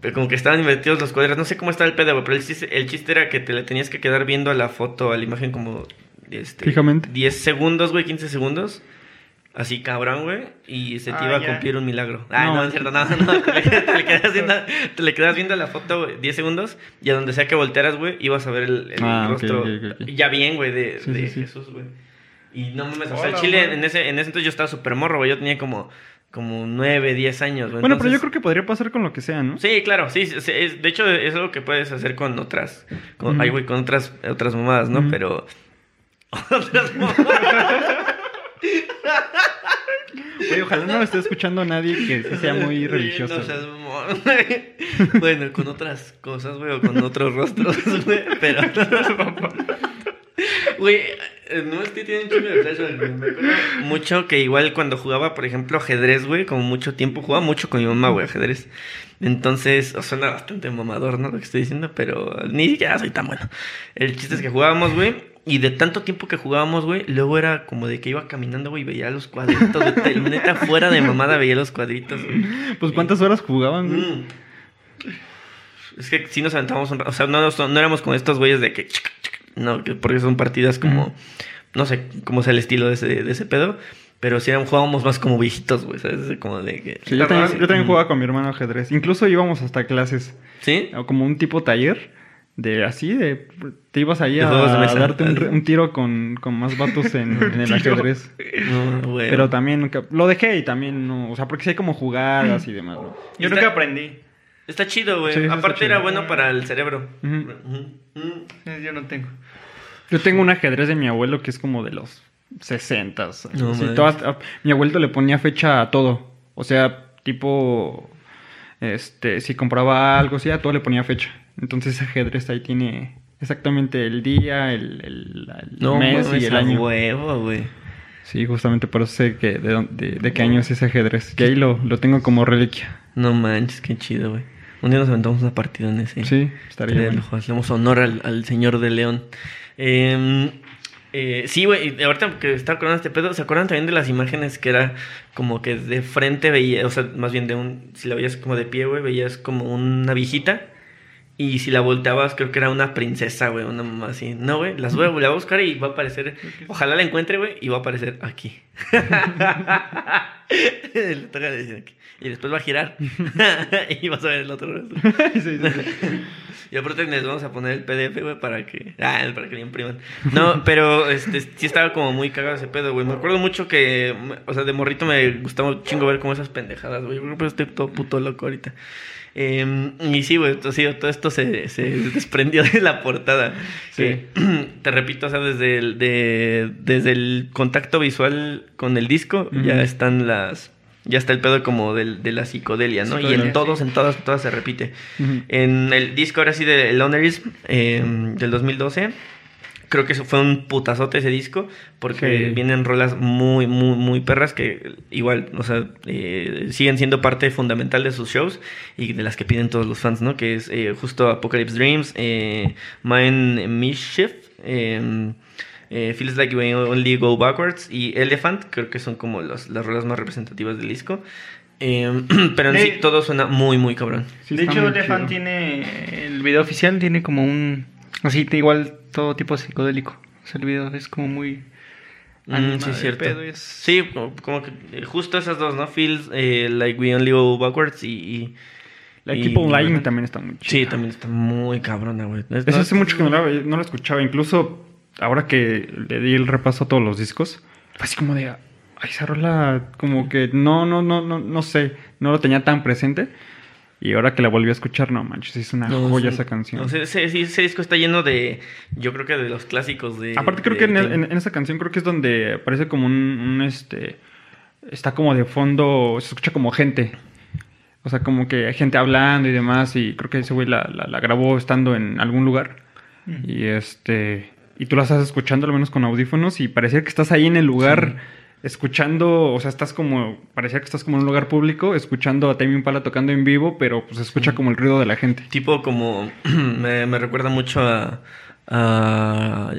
Pero como que estaban invertidos los cuadros. No sé cómo estaba el pedo, güey, pero el chiste, el chiste era que te le tenías que quedar viendo a la foto, a la imagen como... Este, Fijamente. 10 segundos, güey, 15 segundos. Así cabrón, güey. Y se te Ah, iba a ya. cumplir un milagro. Ah, no, No. es cierto, no, no. Te le, quedas viendo, te le quedas viendo la foto, güey, 10 segundos. Y a donde sea que voltearas, güey, ibas a ver el, el Ah, rostro. ok, ok, ok. Ya bien, güey, de, Sí, de sí, sí. Jesús, güey. Y no mames, o sea, el chile, man. en ese, en ese entonces yo estaba súper morro, güey. Yo tenía como, como 9, 10 años, güey. Bueno, pero yo Entonces- creo que podría pasar con lo que sea, ¿no? Sí, claro, sí, sí, es- de hecho es algo que puedes hacer con otras, con, Ujú. ay, güey, con otras, otras mamadas, ¿no? Ujú. Pero. Oye, ojalá no me esté escuchando nadie que sea muy religioso. No seas bueno, con otras cosas, güey, o con otros rostros, güey, pero Güey, eh, no es que tiene un chingo de flashbacks, güey. Me acuerdo mucho que igual cuando jugaba, por ejemplo, ajedrez, güey, como mucho tiempo, jugaba mucho con mi mamá, güey, ajedrez. Entonces, o suena bastante mamador, ¿no? Lo que estoy diciendo, pero ni siquiera soy tan bueno. El chiste es que jugábamos, güey, y de tanto tiempo que jugábamos, güey, luego era como de que iba caminando, güey, y veía los cuadritos. Te- Neta, fuera de mamada veía los cuadritos. Pues cuántas horas jugaban, güey? Mm. Es que sí nos aventábamos un rato. O sea, no éramos con estos güeyes de que. No, que- porque son partidas como. No sé cómo sea el estilo de ese, de ese pedo. Pero sí eran- jugábamos más como viejitos, güey. ¿Sabes? Como de que. Sí, yo, también, yo también jugaba con mi hermano ajedrez. Incluso íbamos hasta clases. ¿Sí? o como un tipo taller de así de te ibas ahí De a, juegos de mesa. a darte un, re- un tiro con, con más vatos en, en el ajedrez No, güey. pero también nunca- lo dejé y también no o sea porque sí hay como jugadas y demás ¿no? Yo nunca aprendí. Está chido, güey. Sí, Aparte chido. era bueno para el cerebro. Ujú. Mm. Eh, Yo no tengo. yo tengo un ajedrez de mi abuelo que es como de los 60 No, así, man. todas- a- mi abuelo le ponía fecha a todo o sea tipo este si compraba algo sí a todo le ponía fecha entonces ese ajedrez ahí tiene exactamente el día el, el- el No, mes mames, y el año huevo, güey. Sí, justamente por eso sé que de, dónde- de, de qué año es ese ajedrez. Y ahí lo, lo tengo como reliquia. No manches, qué chido, güey. Un día nos aventamos una partida en ese. Sí, estaría lo Hacemos honor al, al señor de León. Eh, eh, sí, güey, ahorita que estaba acordando este pedo, ¿se acuerdan también de las imágenes que era como que de frente veía, o sea, más bien de un, si la veías como de pie, güey, veías como una viejita y si la volteabas creo que era una princesa, güey, una mamá así. No, güey, las voy a, la voy a buscar y va a aparecer, ojalá la encuentre, güey, y va a aparecer aquí. Le toca decir aquí. Y después va a girar y vas a ver el otro rostro. Sí, sí, sí. Y aparte les vamos a poner el PDF, güey, para que. Ah, para que lo impriman. No, pero este sí estaba como muy cagado ese pedo, güey. Me acuerdo mucho que. O sea, de morrito me gustaba un chingo ver como esas pendejadas, güey. Yo creo que estoy todo puto loco ahorita. Eh, y sí, güey, todo, esto se, se desprendió de la portada. Sí. Que, te repito, o sea, desde el, de, desde el contacto visual con el disco, ya están las. Ya está el pedo como del, de la psicodelia, ¿no? y en todos, sí. en todas, todas se repite. En el disco ahora sí de Lonerism eh, del 2012, creo que eso fue un putazote ese disco, porque Sí. vienen rolas muy, muy, muy perras que igual, o sea, eh, siguen siendo parte fundamental de sus shows y de las que piden todos los fans, ¿no? Que es eh, justo Apocalypse Dreams, eh, Mind Mischief, eh, Feels Like We Only Go Backwards y Elephant, creo que son como los- las rolas más representativas del disco. Eh, pero en De- sí todo suena muy, muy cabrón. Sí, de hecho, chido. tiene. El video oficial tiene como un. Así, igual todo tipo psicodélico. O sea, el video es como muy. Mm, sí, cierto. pedo, es- Sí, como, como que eh, justo esas dos, ¿no? Feels eh, like we only go backwards y... y Like Keep on Lying bueno. también está muy chido. Sí, también está muy cabrona, güey. Es- Eso hace mucho que no la, no la escuchaba. Incluso ahora que le di el repaso a todos los discos, fue así como de. Ay, esa rola, como que no, no, no, no, no sé. No lo tenía tan presente. Y ahora que la volví a escuchar, no manches, es una no, joya sí. esa canción. No, ese disco está lleno de... Yo creo que de los clásicos de... Aparte creo de- que en, de- en- en esa canción creo que es donde aparece como un, un, este está como de fondo, se escucha como gente. O sea, como que hay gente hablando y demás y creo que ese güey la, la, la grabó estando en algún lugar. Y este y tú la estás escuchando al menos con audífonos y parecía que estás ahí en el lugar escuchando, o sea, estás como parecía que estás como en un lugar público escuchando a Tame Impala tocando en vivo, pero pues se escucha como el ruido de la gente. Tipo como... me, me recuerda mucho a... a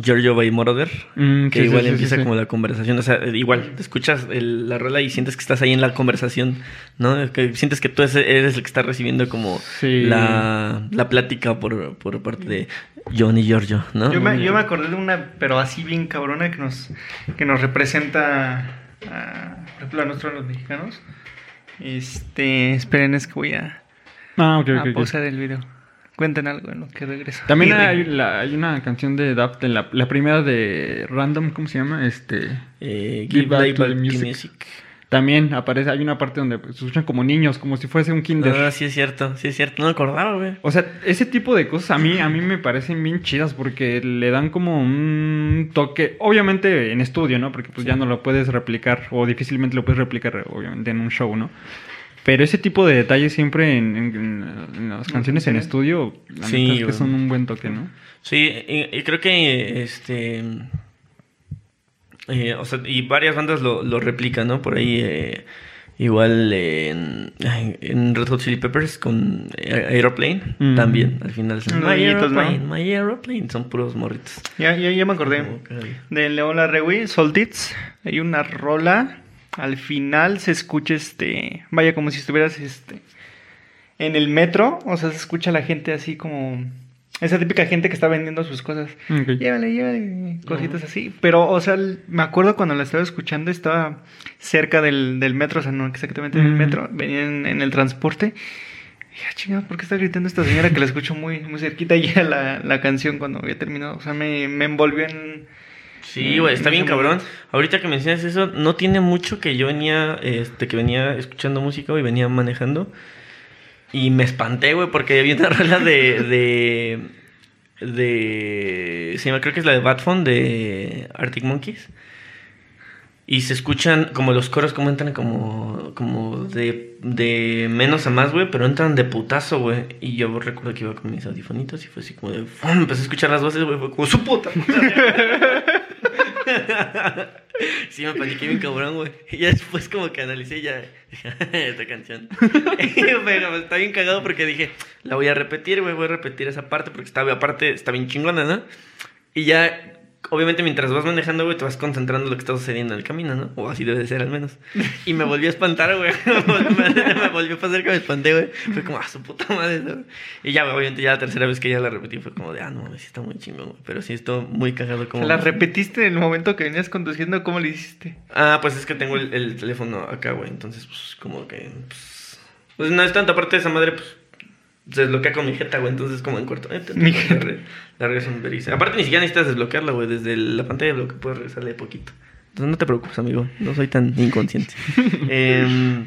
Giorgio by Moroder. Mm, que sí, igual sí, empieza sí. como la conversación, o sea, igual, te escuchas el- la rola y sientes que estás ahí en la conversación, ¿no? Que sientes que tú es- eres el que está recibiendo como Sí. la, la plática por, por parte de John y Giorgio, ¿no? Yo me, yo me acordé de una, pero así bien cabrona, que nos, que nos representa, a, por ejemplo, a nosotros los mexicanos. Este, esperen, es que voy a, Ah, a el video. Cuenten algo en lo que regreso. También hay, la- hay una canción de Daft, la, la primera de Random, ¿cómo se llama? Este, Eh, Give give back to the music. Music. también aparece, hay una parte donde se escuchan como niños, como si fuese un kinder. Ah, sí es cierto, sí es cierto, no me acordaba, güey. O sea, ese tipo de cosas a mí, a mí me parecen bien chidas porque le dan como un toque, obviamente en estudio, ¿no? Porque pues ya no lo puedes replicar o difícilmente lo puedes replicar, obviamente, en un show, ¿no? Pero ese tipo de detalles siempre en, en- en las canciones en estudio, la Sí, neta es que son un buen toque, ¿no? Sí, y, y creo que este. eh, o sea, y varias bandas lo, lo replican, ¿no? Por ahí, eh, igual en, en Red Hot Chili Peppers con eh, Aeroplane, Mm. también, al final. son, Unos My niñitos, ¿no? Aeroplane, My Aeroplane, son puros morritos. Ya, ya, ya me acordé. Que- De León Larregui, Soldits. Hay una rola. Al final se escucha este. Vaya, como si estuvieras este. En el metro. O sea, se escucha la gente así como. Esa típica gente que está vendiendo sus cosas. Ok. Llévale, llévale. Cositas así. Pero, o sea, me acuerdo cuando la estaba escuchando, estaba cerca del, del metro. O sea, no exactamente en el Mm. metro. Venía en, en el transporte. Y dije, "Ah, chingada, ¿por qué está gritando esta señora que la escucho muy, muy cerquita ya la, la canción cuando había terminado? O sea, me, me envolvió en. Sí, güey, está en bien cabrón. Ahorita que mencionas eso, no tiene mucho que yo venía, este, que venía escuchando música y venía manejando. Y me espanté, güey, porque había una rola de, de, de, se llama, creo que es la de Bad Phone de Arctic Monkeys. Y se escuchan como los coros como entran como, como de, de menos a más, güey, pero entran de putazo, güey. Y yo recuerdo que iba con mis audifonitos y fue así como de... ¡fum! Empecé a escuchar las voces, güey, fue como su puta. sí, me paniqué bien cabrón, güey. Y ya después como que analicé ya esta canción. pero está bien cagado porque dije, la voy a repetir, güey, voy a repetir esa parte porque está, aparte está bien chingona, ¿no? Y ya obviamente mientras vas manejando, güey, te vas concentrando en lo que está sucediendo en el camino, ¿no? O así debe de ser al menos. Y me volvió a espantar, güey. me, volvió a pasar que me espanté, güey. Fue como, ah, su puta madre, ¿no? Y ya, güey, obviamente, ya la tercera vez que ya la repetí fue como de, ah, no, sí está muy chingón, güey. Pero sí estuvo muy cagado como... ¿Se la repetiste en el momento que venías conduciendo? ¿Cómo le hiciste? Ah, pues es que tengo el, el teléfono acá, güey. Entonces, pues, como que. Pues, pues no es tanta parte de esa madre, pues. Se desbloquea con mi jeta, güey. Entonces, como en corto. Mi la jeta. La regreso en veriza. Aparte, ni siquiera necesitas desbloquearla, güey. Desde la pantalla de bloqueo puedes regresarle poquito. Entonces, no te preocupes, amigo. No soy tan inconsciente. Em,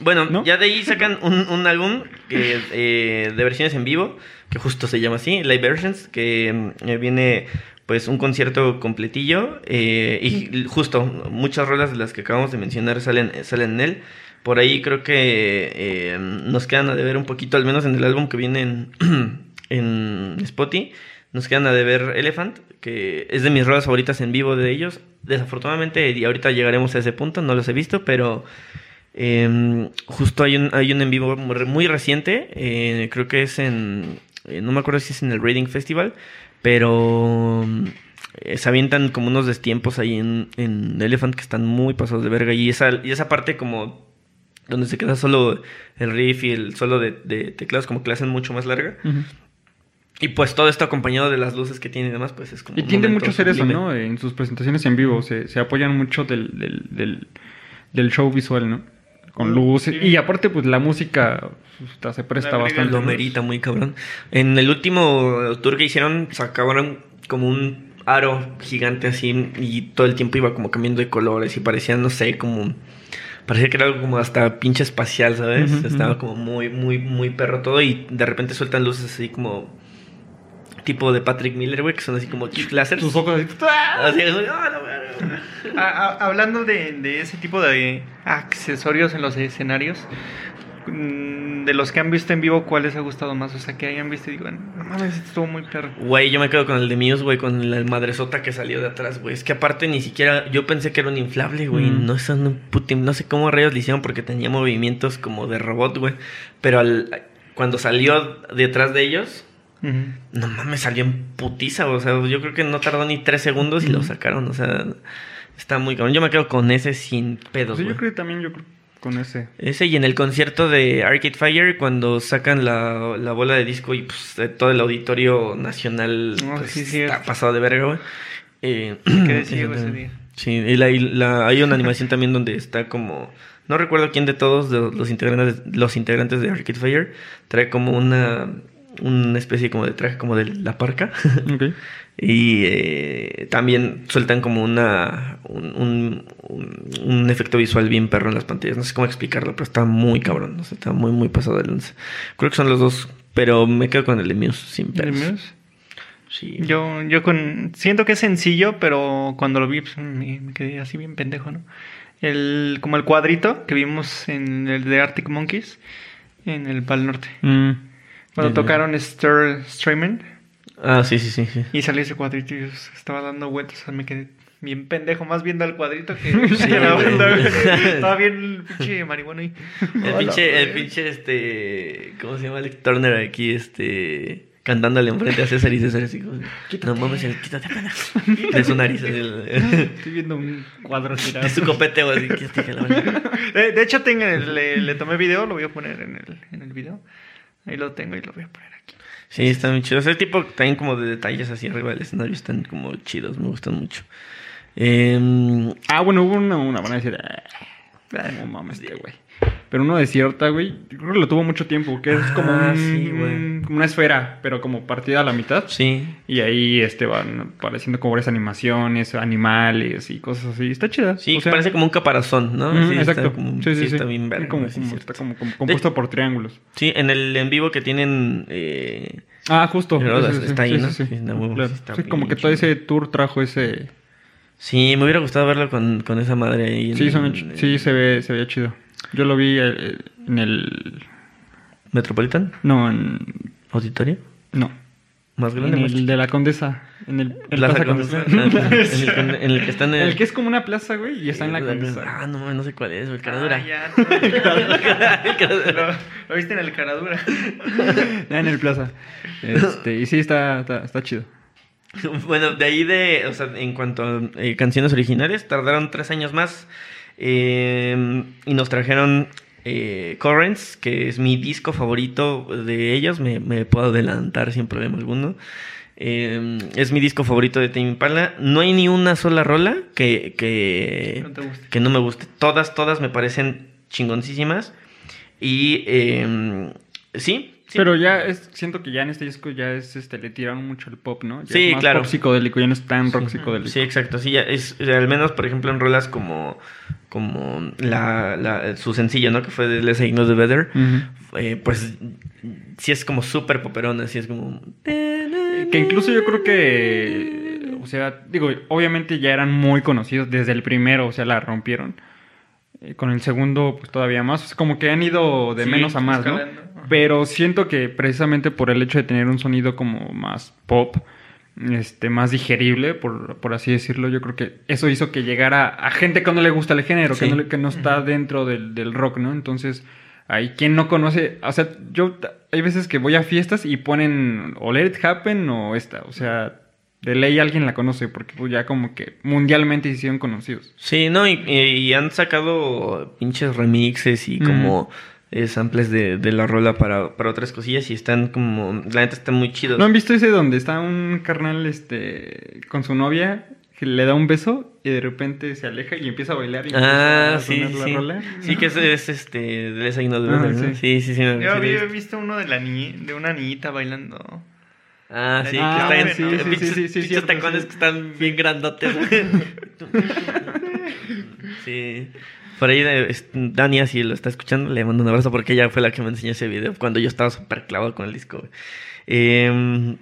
Bueno, ¿No? ya de ahí sacan un, un álbum que, eh, de versiones en vivo, que justo se llama así, Live Versions, que mm, eh, viene pues un concierto completillo eh, y justo muchas rolas de las que acabamos de mencionar salen, salen en él. Por ahí creo que eh, nos quedan a deber un poquito, al menos en el álbum que viene en, en nos quedan a deber Elephant, que es de mis rolas favoritas en vivo de ellos. Desafortunadamente, y ahorita llegaremos a ese punto, no los he visto, pero eh, justo hay un, hay un en vivo muy reciente, eh, creo que es en, eh, no me acuerdo si es en el Reading Festival, pero se avientan como unos destiempos ahí en, en Elephant que están muy pasados de verga y esa, y esa parte como donde se queda solo el riff y el solo de, de teclados como que la hacen mucho más larga. Y pues todo esto acompañado de las luces que tiene y demás, pues es como... Y tiende mucho a hacer eso. ¿no? En sus presentaciones en vivo. Se, se apoyan mucho del, del, del, del show visual, ¿no? Con luces. Sí. Y aparte, pues la música puta, se presta bastante. Lo merita muy cabrón. En el último tour que hicieron, sacaron como un aro gigante así y todo el tiempo iba como cambiando de colores y parecía, no sé, como... Parecía que era algo como hasta pinche espacial, ¿sabes? Estaba como muy, muy, muy perro todo y de repente sueltan luces así como... Tipo de Patrick Miller, güey, que son así como láser. Sus ojos así. Así, ¡ah, la verga! A- a- hablando de, de ese tipo de accesorios en los escenarios, de los que han visto en vivo, ¿cuál les ha gustado más? O sea, que hayan visto y digan, no mames, estuvo muy perro. Güey, yo me quedo con el de Muse, güey, con la madresota que salió de atrás, güey. Es que aparte ni siquiera, yo pensé que era un inflable, güey. Mm. No, es un puti- no sé cómo rayos le hicieron porque tenía movimientos como de robot, güey. Pero al, cuando salió detrás de ellos, no mames, salió en putiza, o sea, yo creo que no tardó ni tres segundos y lo sacaron, o sea, está muy cabrón. Yo me quedo con ese sin pedos, Sí, güey. yo creo que también yo creo con ese. Ese y en el concierto de Arcade Fire, cuando sacan la, la bola de disco y pues todo el auditorio nacional pues, sí, está pasado de verga, güey. Eh, Quedé ciego ese día. Sí, y la, y la- hay una animación también donde está como... No recuerdo quién de todos de los integrantes, los integrantes de Arcade Fire trae como una, una especie como de traje como de la parca. Ok. Y eh, también sueltan como una un, un- un- un efecto visual bien perro en las pantallas. No sé cómo explicarlo, pero está muy cabrón. O sea, está muy, muy pasado de lanza. Creo que son los dos, pero me quedo con el de Muse sin ¿De pedos. Muse? Sí. Yo, yo con. Siento que es sencillo, pero cuando lo vi, pues, me, me quedé así bien pendejo, ¿no? El, como el cuadrito que vimos en el de Arctic Monkeys, en el Pal Norte. Mm. Cuando tocaron Stir Streaming Ah, sí, sí, sí. sí. y salió ese cuadrito y yo estaba dando vueltas, o sea, me quedé bien pendejo, más viendo al cuadrito que, Sí, que la banda. Estaba bien el pinche marihuana ahí. El pinche, el pinche, este... ¿Cómo se llama? Alex Turner aquí, este... Cantándole enfrente a César y César así como... No mames, el quítate apenas. De su nariz. así, el- Estoy viendo un cuadro tirado. De su copete, güey, así. quítate que la. De, de hecho, tengo, le, le tomé video, lo voy a poner en el, en el video. Ahí lo tengo y lo voy a poner aquí. Sí, están muy chidos. Ese tipo también como de detalles así arriba del escenario están como chidos, me gustan mucho. Em, Ah, bueno, hubo una, una van a decir, ah, no mames, este güey. Pero uno de cierta, güey, creo que lo tuvo mucho tiempo, que es como, Ah, un- sí, como una esfera, pero como partida a la mitad. sí, Y ahí este van apareciendo como varias animaciones, animales y cosas así. Está chida. sí, o sea, parece como un caparazón, ¿no? Sí, está exacto. como- sí, sí, sí. está bien verga, como, sí, como- está como, como compuesto por triángulos. Sí, en el en vivo que tienen... eh, Ah, justo. Sí, está ahí, sí, ¿no? sí, está Claro. está como que todo ese tour trajo ese... Sí, me hubiera gustado verlo con, con esa madre ahí. en- Sí, son- en- sí se ve se veía chido. Yo lo vi eh, en el... ¿Metropolitan? No, en... ¿Auditorio? No. ¿Más En grande? más el de la Condesa. En el en Plaza Plaza Condesa. Condesa. Ah, en, el, que- en el que está en el... El que es como una plaza, güey, y está en la Condesa. Ah, no, no sé cuál es, el Ah, Caradura. ya. El Caradura. lo, lo viste en el caradura. Ah, en el Plaza. Este, y sí, está, está, está chido. Bueno, de ahí de, o sea, en cuanto a eh, canciones originales, tardaron tres años más eh, y nos trajeron eh, Currents, que es mi disco favorito de ellos, me, me puedo adelantar sin problema alguno. Eh, es mi disco favorito de Tame Impala. No hay ni una sola rola que, que, No que no me guste. Todas, todas me parecen chingoncísimas. Y eh, sí, sí. Pero ya es, siento que ya en este disco ya es, este, le tiraron mucho el pop, ¿no? Ya Sí, es más claro. pop psicodélico, ya no es tan rock psicodélico. Sí, exacto. Sí, ya es, al menos, por ejemplo, en rolas como, como la, la- su sencillo, ¿no? Que fue de Les Ignore the Better. Eh, pues sí es como súper poperona, sí es como... Que incluso yo creo que, o sea, digo, obviamente ya eran muy conocidos desde el primero, o sea, la rompieron. Eh, Con el segundo, pues todavía más. Sea, como que han ido de Sí, menos a más, ¿no? escalando. Pero siento que precisamente por el hecho de tener un sonido como más pop, este, más digerible, por, por así decirlo, yo creo que eso hizo que llegara a gente que no le gusta el género, que, no, le- que no está dentro del, del rock, ¿no? Entonces, hay quien no conoce, o sea, yo, hay veces que voy a fiestas y ponen o Let It Happen o esta, o sea, de ley alguien la conoce, porque pues ya como que mundialmente se hicieron conocidos. Sí, no, y, y- y han sacado pinches remixes y como eh, samples de, de la rola para, para otras cosillas y están como, la neta están muy chidos. ¿No han visto ese donde está un carnal este con su novia que le da un beso y de repente se aleja y empieza a bailar y empieza Ah, a sí, sonar sí, la sí. rola? Sí, que ese es este, de Ah, Better, ¿no? sí. Sí, sí, sí. me- Yo sí, había visto uno de la niñi- de una niñita bailando. Ah, sí, Ah, que está sí, en sí, tacones que están bien grandotes. sí. Por ahí es- Dania, si lo está escuchando, le mando un abrazo porque ella fue la que me enseñó ese video cuando yo estaba súper clavado con el disco. güey. Eh,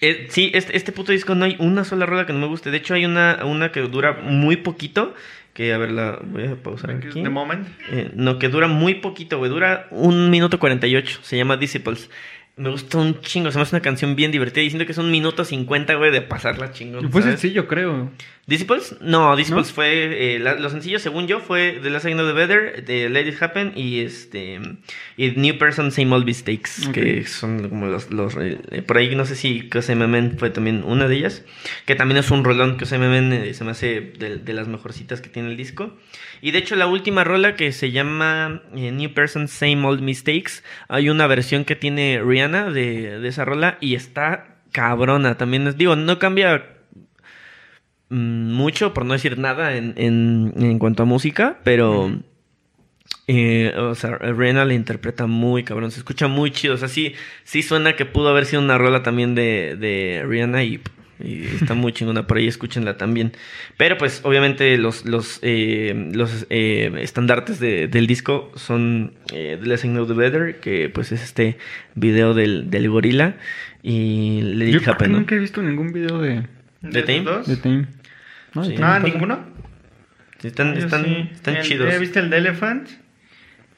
eh, sí, este, este puto disco no hay una sola rola que no me guste. De hecho, hay una, una que dura muy poquito. Que a ver, la voy a pausar aquí. The Moment. Eh, no, que dura muy poquito, güey. Dura un minuto 48. Se llama Disciples. Me gusta un chingo. Se me hace una canción bien divertida. Y siento que es un minuto 50, güey, de pasarla chingón. Fue ¿sabes? sencillo, creo. ¿Disciples? No, Disciples ¿No? fue. Eh, la- los sencillos, según yo, fue The Last I Know the Better, de Let It Happen y este. Y New Person, Same Old Mistakes. Ok. Que son como los. los eh, por ahí no sé si KSMM fue también una de ellas. Que también es un rolón. KSMM eh, se me hace de, de las mejorcitas que tiene el disco. Y de hecho, la última rola que se llama eh, New Person, Same Old Mistakes. Hay una versión que tiene Rihanna de, de esa rola y está cabrona. También es, digo, no cambia mucho, por no decir nada en, en, en cuanto a música, pero eh, o sea, Rihanna la interpreta muy cabrón, se escucha muy chido, o sea, sí, sí suena que pudo haber sido una rola también de, de Rihanna y, y está muy chingona por ahí, escúchenla también. Pero pues obviamente los, los, eh, los eh, estandartes de- del disco son The Less I Know The Better, que pues es este video del, del gorila y Yo creo que Happen, ¿no? nunca he visto ningún video de, ¿De Tame? dos? de Tame. No, Sí. de Ah, ninguno. Sí, Están, Yo están, sí. están El- chidos. ¿ya ¿Viste el de Elephant?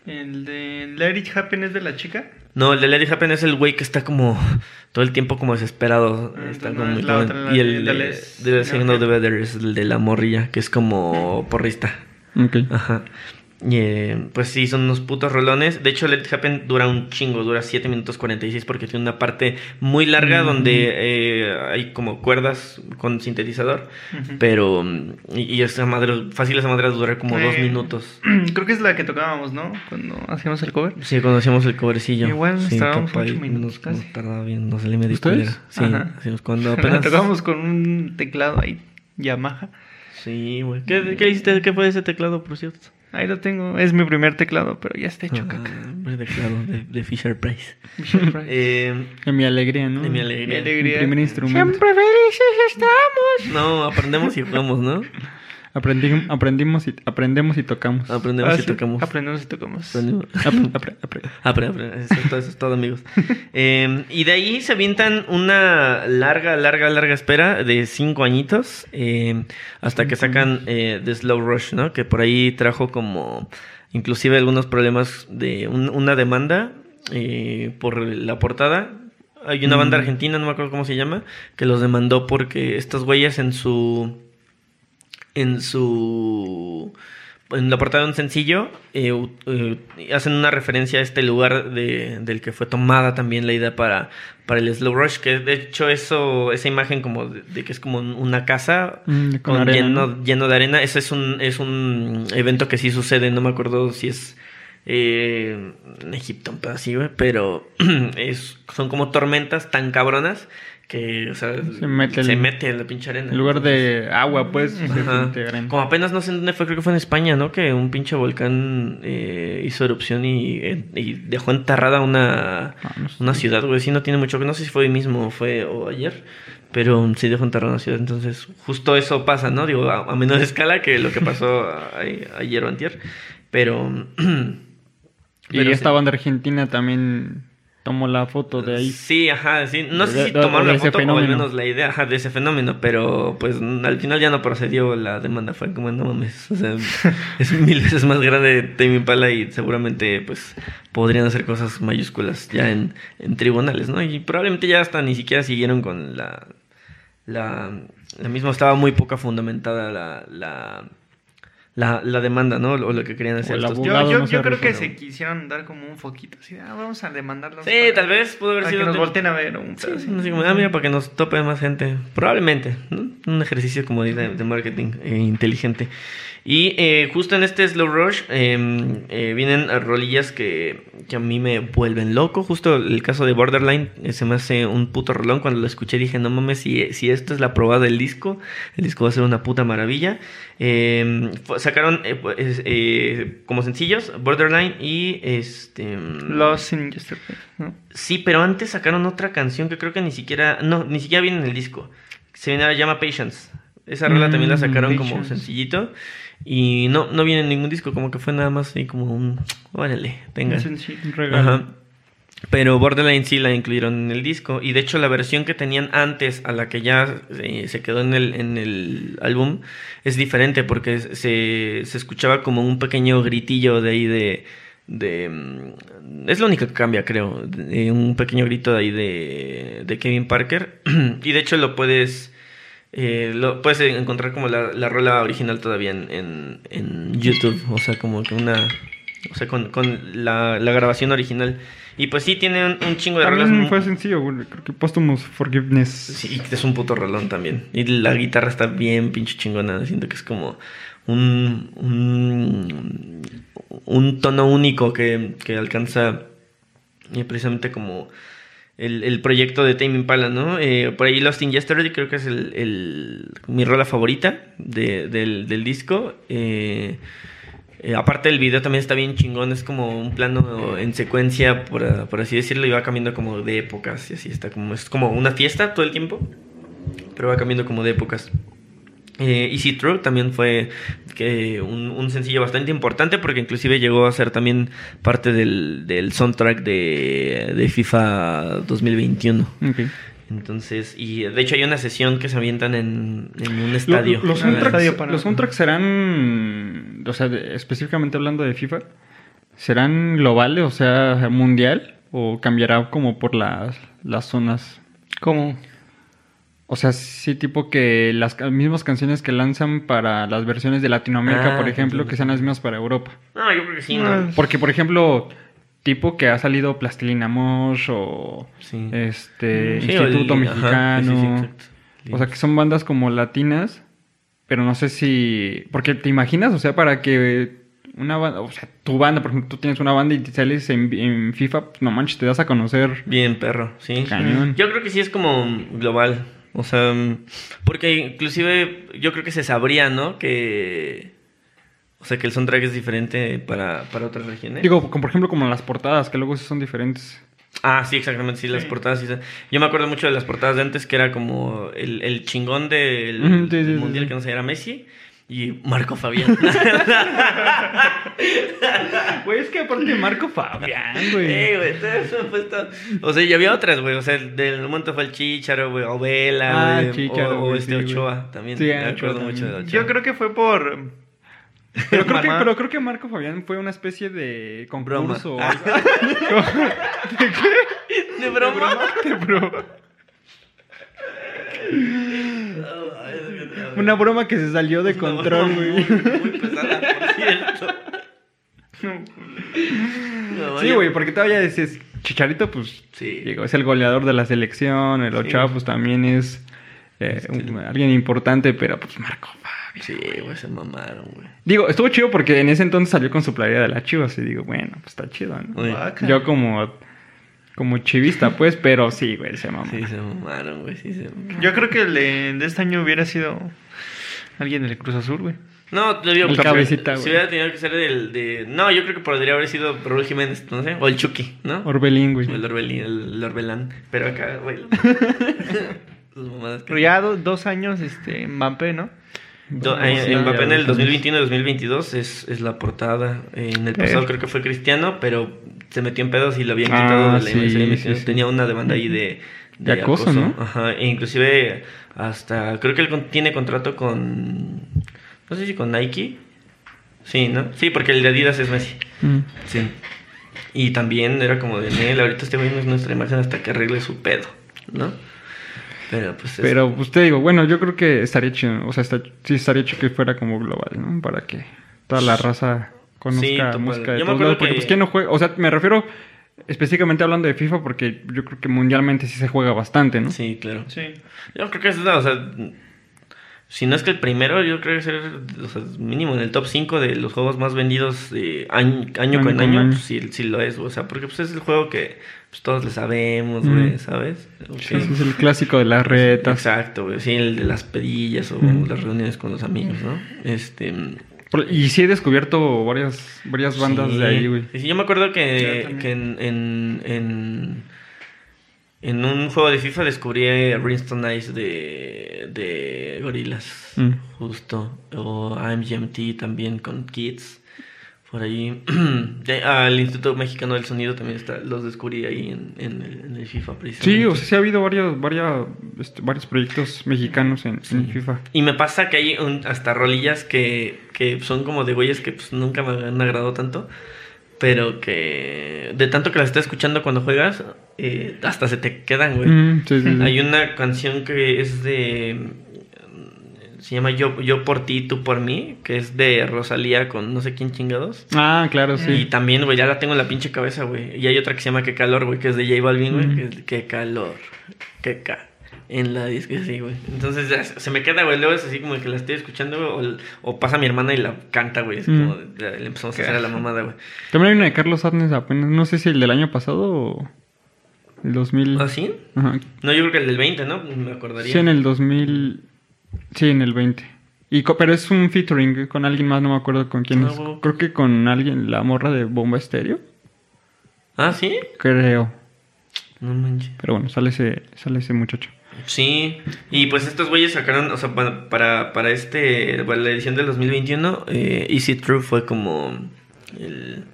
El de Let It Happen es de la chica. No, el de Let It Happen es el güey que está como todo el tiempo como desesperado. Ah, está como no muy es la otra, la y de- el de de, de The Signal ok. the Better es el de la morrilla, que es como porrista. Ok. Ajá. Y, eh, pues sí, son unos putos rolones. De hecho, Let It Happen dura un chingo, dura 7 minutos 46 porque tiene una parte muy larga Mm. donde eh, hay como cuerdas con sintetizador. Pero, y, y esa madre, fácil esa madre dura como dos Eh, minutos. Creo que es la que tocábamos, ¿no? Cuando hacíamos el cover. Sí, conocíamos el covercillo. Igual sí, capaz, ocho minutos nos- casi. nos bien, nos salía medio. Sí, sí, cuando La apenas... tocábamos con un teclado ahí, Yamaha. Sí, güey. ¿Qué, ¿Qué hiciste? ¿Qué fue ese teclado, por cierto? Ahí lo tengo. Es mi primer teclado, pero ya está hecho Ah, caca. hombre, teclado de, de Fisher Price. Fisher Price. Eh, De mi alegría, ¿no? de mi Mi alegría. alegría. Mi primer instrumento. Siempre felices estamos. No, aprendemos y jugamos, ¿no? Aprendí- aprendimos y, aprendemos y tocamos. Aprendemos Ah, y sí, tocamos. Aprendemos y tocamos. Aprendemos. Apre- apre- apre- Apre, apre. Eso, es todo, eso es todo, amigos. Eh, y de ahí se avientan una larga, larga, larga espera de cinco añitos eh, hasta que sacan eh, The Slow Rush, ¿no? Que por ahí trajo como inclusive algunos problemas de un- una demanda eh, por la portada. Hay una banda Mm. argentina, no me acuerdo cómo se llama, que los demandó porque estos güeyes en su en su en la portada de un sencillo eh, eh, hacen una referencia a este lugar de, del que fue tomada también la idea para, para el Slow Rush, que de hecho eso, esa imagen como de, de que es como una casa Mm, con arena, lleno, ¿no? lleno de arena, ese es un, es un evento que sí sucede, no me acuerdo si es eh, en Egipto, así, güey, pero es, son como tormentas tan cabronas que o sea, Se mete el- mete en la pinche arena. En lugar de agua, pues, se. Como apenas no sé en dónde fue, creo que fue en España, ¿no? Que un pinche volcán eh, hizo erupción y, y dejó enterrada una, Ah, no sé. una ciudad, güey. Sí, no tiene mucho que no sé si fue hoy mismo o fue o ayer, pero sí dejó enterrada una ciudad. Entonces, justo eso pasa, ¿no? Digo, a, a menor escala que lo que pasó a- a- ayer o antier, pero. Y pero esta sí. banda argentina también tomó la foto de ahí. Sí, ajá, sí. No sé si tomaron de la foto o al menos la idea ajá, de ese fenómeno, pero pues al final ya no procedió la demanda. Fue como, no mames, o sea, es mil veces más grande Tame Impala y seguramente pues podrían hacer cosas mayúsculas ya en, en tribunales, ¿no? Y probablemente ya hasta ni siquiera siguieron con la... La, la misma estaba muy poca fundamentada la, la, la, la demanda, ¿no? O lo que querían hacer. el estos- abogado. Yo, yo, no se yo creo que se quisieron dar como un foquito. Así, ah, vamos a demandarlos. Sí, para- tal vez pudo haber para sido... que nos de- volteen a ver un Sí, así como, ah, mira, para que nos tope más gente. Probablemente, ¿no? Un ejercicio como de, de marketing eh, inteligente. Y eh, justo en este Slow Rush eh, eh, vienen rolillas que, que a mí me vuelven loco. Justo el caso de Borderline eh, se me hace un puto rolón. Cuando lo escuché dije, no mames, si, si esto es la probada del disco, el disco va a ser una puta maravilla. Fu- sacaron eh, pues, como sencillos Borderline y este... Lost in Yesterday, ¿no? Sí, pero antes sacaron otra canción que creo que ni siquiera, no, ni siquiera viene en el disco. Se llama, llama Patience. Esa rola también la Mm, sacaron como sencillito y no, no viene en ningún disco, como que fue nada más así como un, órale, tenga. Un sencillo. Un regalo. Ajá. Pero Borderline sí la incluyeron en el disco. Y de hecho la versión que tenían antes a la que ya eh, se quedó en el, en el álbum es diferente porque se, se escuchaba como un pequeño gritillo de ahí de... de mm, es lo único que cambia, creo. de- un pequeño grito de ahí de, de Kevin Parker. y de hecho lo puedes... eh, lo puedes encontrar como la, la rola original todavía en, en, en YouTube. O sea, como que una... O sea, con, con la, la grabación original. Y pues sí, tiene un, un chingo de rolas. También mu- fue sencillo, güey. Creo que Posthumous Forgiveness. Sí, es un puto rolón también. Y la guitarra está bien pinche chingona. Siento que es como un, un, un tono único que, que alcanza eh, precisamente como el, el proyecto de Tame Impala, ¿no? Eh, por ahí Lost in Yesterday creo que es el, el- mi rola favorita de- del, del disco. Eh, eh, aparte el video también está bien chingón, es como un plano en secuencia, por, por así decirlo, y va cambiando como de épocas, y así está como, es como una fiesta todo el tiempo, pero va cambiando como de épocas. Eh, Easy True también fue que un, un sencillo bastante importante porque inclusive llegó a ser también parte del, del soundtrack de, de FIFA 2021. Ok. Entonces, y de hecho hay una sesión que se avientan en, en un estadio. Lo- los, Ah, soundtracks, estadio para- los soundtracks serán, o sea, de- específicamente hablando de FIFA, ¿serán globales, o sea, mundial? ¿O cambiará como por las, las zonas? ¿Cómo? O sea, sí, tipo que las mismas canciones que lanzan para las versiones de Latinoamérica, Ah, por ejemplo, que sean las mismas para Europa. No, yo creo que sí, ¿no? Ah, Porque, por ejemplo, tipo que ha salido Plastilina Mosh o Sí. este Sí, o el- Instituto ajá, Mexicano. sí, sí, exacto. O sea, que son bandas como latinas, pero no sé si... Porque te imaginas, o sea, para que una banda, o sea, tu banda, por ejemplo, tú tienes una banda y te sales en, en FIFA, pues, no manches, te das a conocer. Bien, perro, sí. Cañón. Yo creo que sí es como global. O sea, mm, porque inclusive yo creo que se sabría, ¿no? Que... O sea, que el soundtrack es diferente para, para otras regiones. Digo, como, por ejemplo, como las portadas, que luego sí son diferentes. Ah, sí, exactamente, sí, las portadas. sí Yo me acuerdo mucho de las portadas de antes, que era como el, el chingón del, Ujú, sí, sí, del sí, mundial, sí. que no sé, era Messi y Marco Fabián. Güey, es que aparte Marco Fabián, güey, todo eso fue todo- O sea, y había otras, güey. O sea, el- del momento fue el Chicharo, güey, o Vela, Ah, güey, o, o güey, este sí, güey. Ochoa también. Sí, me Ochoa acuerdo también. mucho de Ochoa. Yo creo que fue por. Pero creo, que, pero creo que Marco Fabián fue una especie de Broma. concurso. Ah. ¿De broma? De broma. Una broma que se salió de control, Muy, güey. muy pesada, por cierto. No, Sí, güey, porque todavía dices, Chicharito, pues, Sí. digo, es el goleador de la selección, el Ochoa, pues, también es eh, Es que- un- alguien importante, pero, pues, Marco Fabián. Sí, güey, se mamaron, güey. Digo, estuvo chido porque en ese entonces salió con su playera de la Chivas y digo, bueno, pues está chido, ¿no? Yo como, como chivista, pues, pero sí, güey, se mamó. Sí, se mamaron, güey, sí se mamaron. Yo creo que el de, de este año hubiera sido alguien del Cruz Azul, güey. No, te digo, El cabecita, si güey. hubiera tenido que ser del de... No, yo creo que podría haber sido Raúl Jiménez, no sé, o el Chucky, ¿no? Orbelín, güey. El Orbelín, el Orbelán. Pero acá, güey. Pero ya do- dos años, este, Mbappé, ¿no? Do- No, eh, sí, Mbappé en el dos años. 2021-2022 es, es la portada. Eh, En el pasado Eh. creo que fue Cristiano, pero se metió en pedos y lo habían Ah, quitado de la sí, MSN. sí, sí. Tenía una demanda ahí de, De acoso, ¿no? Ajá, e inclusive hasta, creo que él tiene contrato con, no sé si con Nike. Sí, ¿no? Sí, porque el de Adidas es Messi. Mm. Sí. Y también era como de, Nel, ahorita este güey no es nuestra imagen hasta que arregle su pedo, ¿no? Pero pues es- Pero, pues te digo, bueno, yo creo que estaría chido, o sea, está, sí estaría chido que fuera como global, ¿no? Para que toda la raza conozca Sí, música de Yo me todos acuerdo lados, porque que- pues quién no juega, o sea, me refiero específicamente hablando de FIFA porque yo creo que mundialmente sí se juega bastante, ¿no? Sí, claro. Sí. Yo creo que es, o sea, si no es que el primero, yo creo que ser, o sea, mínimo en el top 5 de los juegos más vendidos eh, año, año, con con año, año. pues, sí, sí lo es, o sea, porque pues es el juego que pues, todos le sabemos, Mm. güey, ¿sabes? Ok. Ese es el clásico de las retas. Exacto, güey, sí, el de las pedillas o Mm. las reuniones con los amigos, ¿no? Este... Y sí he descubierto varias, varias bandas sí. de ahí, güey. Sí, yo me acuerdo que, en, en, en, en un juego de FIFA descubrí a Brimstone Ice de, de Gorilas, Mm. justo. O AMGMT también con Kids. Por ahí. Al Instituto Mexicano del Sonido también está, los descubrí ahí en, en el, en el FIFA precisamente. Sí, o sea, sí ha habido varios, varios, este, varios proyectos mexicanos en, en FIFA. Y me pasa que hay un- hasta rolillas que, que son como de güeyes que pues, nunca me han agradado tanto. Pero que de tanto que las estás escuchando cuando juegas, eh, hasta se te quedan, güey. Mm, sí, sí, sí. Hay una canción que es de. Se llama Yo, Yo por ti, tú por mí, que es de Rosalía con no sé quién chingados. Ah, claro, sí. Y también, güey, ya la tengo en la pinche cabeza, güey. Y hay otra que se llama Qué calor, güey, que es de J Balvin, güey. Mm. Qué calor, qué ca. En la disco, sí, güey. Entonces ya se me queda, güey. Luego es así como que la estoy escuchando, güey, o, o pasa mi hermana y la canta, güey. Es Mm. como, ya le empezamos a hacer a la mamada, güey. También hay una de Carlos Adnes apenas, no sé si el del año pasado o el 2000. ¿Ah, sí? Ajá. No, yo creo que el del 20, ¿no? Me acordaría. Sí, en el 2000. Sí, en el 20. Y co- pero es un featuring con alguien más, no me acuerdo con quién es. Creo que con alguien, la morra de Bomba Estéreo. ¿Ah, sí? Creo. No manches. Pero bueno, sale ese, sale ese muchacho. Sí, y pues estos güeyes sacaron, o sea, para, para, para este, para la edición del 2021, eh, Easy True fue como el,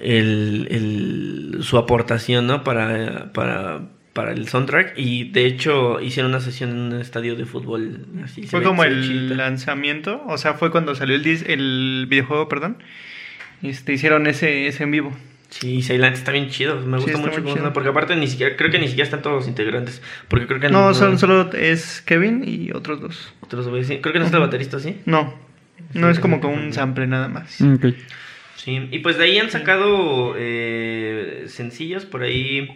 el, el- su aportación, ¿no? Para, para, para el soundtrack, y de hecho hicieron una sesión en un estadio de fútbol. Así, Fue como el lanzamiento, o sea, fue cuando salió el, dis- el videojuego, perdón. Este, hicieron ese, ese en vivo. Sí, Silent está bien chido, me Sí, gusta está mucho chido. porque aparte ni siquiera, creo que ni siquiera están todos los integrantes, porque creo que No, son solo es Kevin y otros dos. otros güeyes, sí. creo que no está el baterista, ¿sí? No, no Sí, es como sí, con sí. un sample nada más. Mm. Sí, y pues de ahí han sacado eh, sencillos por ahí.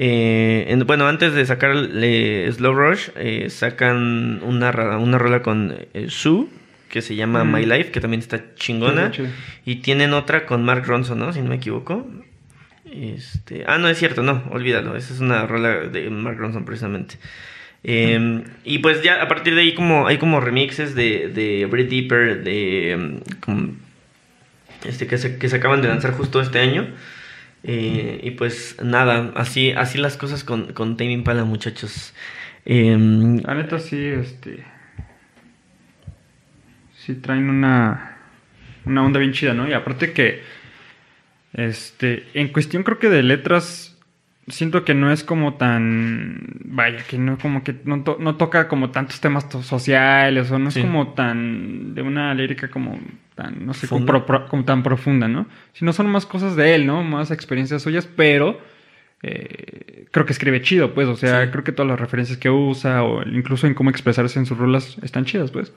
Eh, en- bueno, antes de sacar eh, Slow Rush, eh, sacan una, una rola con eh, Sue, que se llama Mm. My Life, que también está chingona. Sí, y tienen otra con Mark Ronson, ¿no? Si no me equivoco. Este, ah, no es cierto, no, olvídalo. Esa es una rola de Mark Ronson precisamente. Eh, y pues ya a partir de ahí como hay como remixes de, de Breathe Deeper, de em, como, este que se, que se acaban de lanzar justo este año. Eh, y pues nada, así, así las cosas con, con Tame Impala, muchachos. La neta sí, este. Sí traen una. Una onda bien chida, ¿no? Y aparte que. Este. En cuestión, creo que de letras. Siento que no es como tan. Vaya, que no como que no, to- no toca como tantos temas sociales. O no Sí. es como tan. De una lírica como tan. No sé, como, Funda. pro- pro- como tan profunda, ¿no? Sino son más cosas de él, ¿no? Más experiencias suyas, pero eh, creo que escribe chido, pues. O sea, Sí. creo que todas las referencias que usa, o incluso en cómo expresarse en sus rolas, están chidas, pues.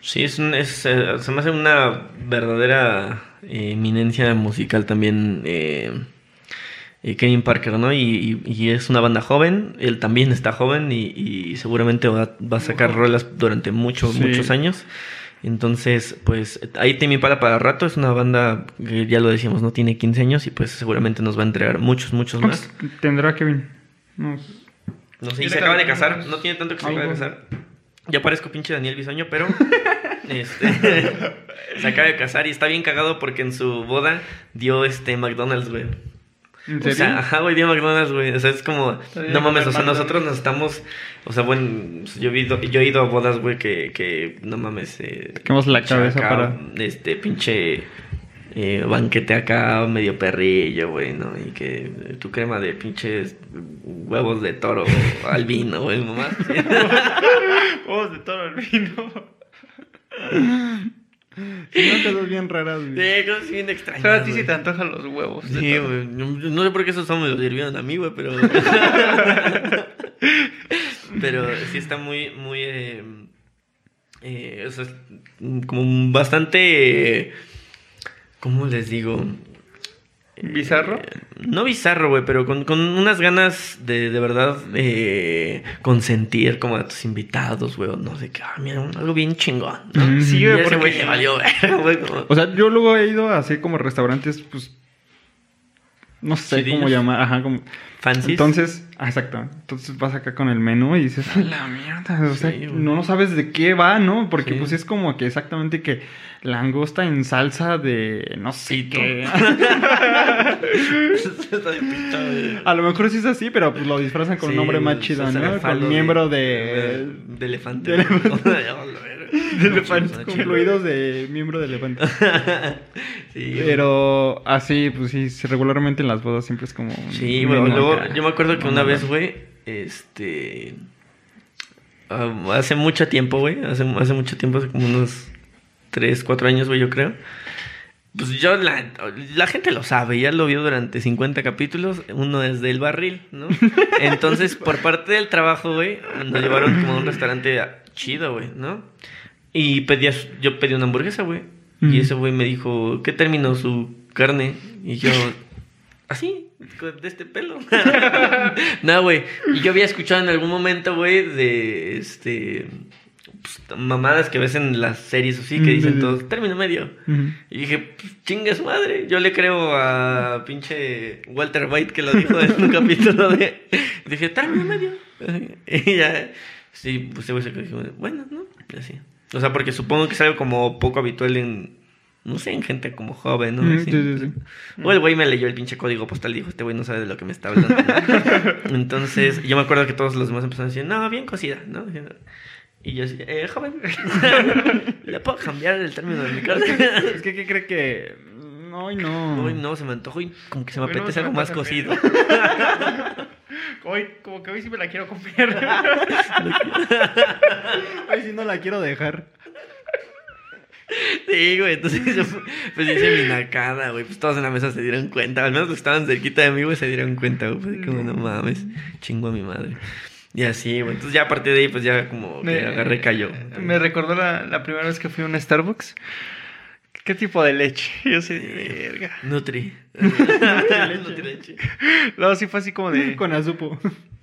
Sí, es, un- es, eh, se me hace una verdadera eh, eminencia musical también eh, Kevin Parker, ¿no? Y, y- y es una banda joven, él también está joven y, y seguramente va, va a sacar rolas durante muchos, Sí. muchos años. Entonces, pues ahí Timmy para para rato, es una banda que ya lo decíamos, no tiene 15 años y pues seguramente nos va a entregar muchos, muchos ¿Cuántos más. tendrá Kevin? No, No sé, y se acaba de casar, no tiene tanto que se acaba de casar. Ya parezco pinche Daniel Bisoño, pero este, se acaba de casar y está bien cagado porque en su boda dio este McDonald's, güey. ¿En O sea, ajá, güey, dio McDonald's, güey. O sea, es como, no mames, o sea, nosotros nos estamos, o sea, bueno, yo he ido, yo he ido a bodas, güey, que, que, no mames, eh, Quemamos la cabeza acá, para- Este, pinche eh, banquete acá, medio perrillo, güey, ¿no? Y que eh, tu crema de pinches huevos de toro al vino, güey, mamá. Ojos de toro al vino. Sí, no, cosas bien raras, güey. Sí, cosas bien extrañas. Pero a ti sí te antojan los huevos. Sí, güey. No, sé por qué esos son me lo sirvieron a mí, güey, pero. pero sí está muy, muy. eh, eh, o sea, es como bastante... eh, ¿Cómo les digo? ¿Bizarro? Eh, no bizarro, güey, pero con, con unas ganas de, de verdad eh, consentir como a tus invitados, güey. o No sé qué, ah, mira, algo bien chingón, ¿no? Mm. Sí, Y güey, ese porque... valió, güey. como- O sea, yo luego he ido así como restaurantes, pues. No sé Chidillos. cómo llamar. Ajá, como. Fancies. Entonces, ah, exacto. Entonces vas acá con el menú y dices, a la mierda. O sea, Sí, güey. no sabes de qué va, ¿no? Porque Sí. pues es como que exactamente que langosta en salsa de no sé qué. A lo mejor sí es así, pero pues lo disfrazan con Sí, un nombre más chido, ¿no? de Con miembro de. de elefante. de güey. De elefante, con fluidos de miembro de elefante. Sí. Pero así, pues sí, regularmente en las bodas siempre es como. Sí, güey. menú Luego, acá. yo me acuerdo que una vez, güey, este. ah, hace mucho tiempo, güey. Hace, hace mucho tiempo, hace como unos 3, 4 años, güey, yo creo. Pues yo, la, la gente lo sabe, ya lo vio durante 50 capítulos. Uno es del barril, ¿no? Entonces, por parte del trabajo, güey, nos llevaron como a un restaurante chido, güey, ¿no? Y pedías, yo pedí una hamburguesa, güey. Y ese güey me dijo, ¿qué término su carne? Y yo, así, de este pelo. no, güey. Y yo había escuchado en algún momento, güey, de este. Pues, mamadas que ves en las series así, que dicen todos, término medio. Y dije, pues, chinga su madre. Yo le creo a pinche Walter White que lo dijo en un capítulo de. Dije, término medio. Y ya. Sí, pues ese güey se quedó, dijo, bueno, ¿no? Y así. O sea, porque supongo que es algo como poco habitual en. No sé, en gente como joven, ¿no? Sí, sí, sí. O el güey me leyó el pinche código postal y dijo, este güey no sabe de lo que me está hablando. ¿no? Entonces, yo me acuerdo que todos los demás empezaron a decir, no, bien cocida, ¿no? Y yo así, eh, joven, ¿le puedo cambiar el término de mi carne? Es que, ¿qué cree que.? No, y no. Uy, no, se me antojó y como que se me apetece algo más cocido. Hoy, como que hoy sí me la quiero comer. Ay, sí, no la quiero dejar. Sí, güey, entonces yo pues hice mi nacada, güey. Pues todos en la mesa se dieron cuenta, al menos los que estaban cerquita de mí, güey, se dieron cuenta, güey. Pues como, no mames, chingo a mi madre. Y así, güey. Entonces ya a partir de ahí, pues ya como que agarré cayó. Me recordó la, la primera vez que fui a un Starbucks. ¿Qué tipo de leche? Yo sé, verga. Nutri. Nutri leche. No, sí fue así como de. Con azupo.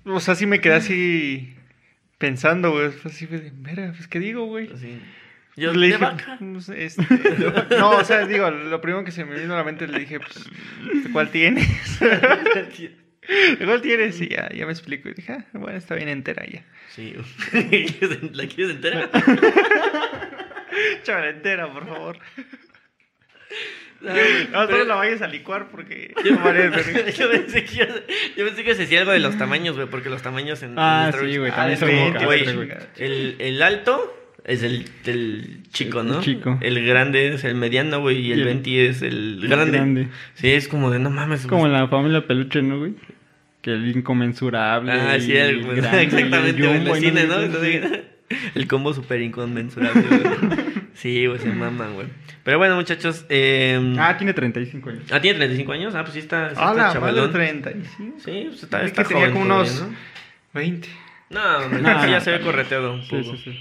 O sea, sí me quedé así pensando, güey. Fue así de, verga, pues ¿qué digo, güey? Así. Yo, le de dije, vaca. sé, este, no, o sea, digo, lo primero que se me vino a la mente le dije, pues, ¿de ¿cuál tienes? ¿De cuál tienes? Y ya, ya me explico. Y dije, ah, bueno, está bien entera ya. Sí. ¿La quieres entera? Chaval, entera, por favor. No, No, pero- solo la vayas a licuar porque... Yo, no pensé que yo, yo pensé que se decía algo de los tamaños, güey, porque los tamaños en Ah, en sí, güey, Ah, también son el alto es el, el chico, ¿no? El chico. El grande es el mediano, güey, y el Y el- 20 es el el grande. grande. Sí, es como de no mames. Es como en la familia peluche, ¿no, güey? Que el inconmensurable. Ah, sí, y el, grande, y exactamente, el jumbo, el y cine, ¿no? Entonces, el combo super inconmensurable, güey. Sí, güey, se maman, güey. Pero bueno, muchachos, eh... Ah, tiene 35 años. Ah, ¿tiene 35 años? Ah, pues sí está, sí Ah, está chavalón. 35. Sí, pues está, está que tenía joven como todavía, unos- ¿no? 20. No, hombre, No, sí ya no, se ve correteado un Sí, poco. sí, sí. Sí,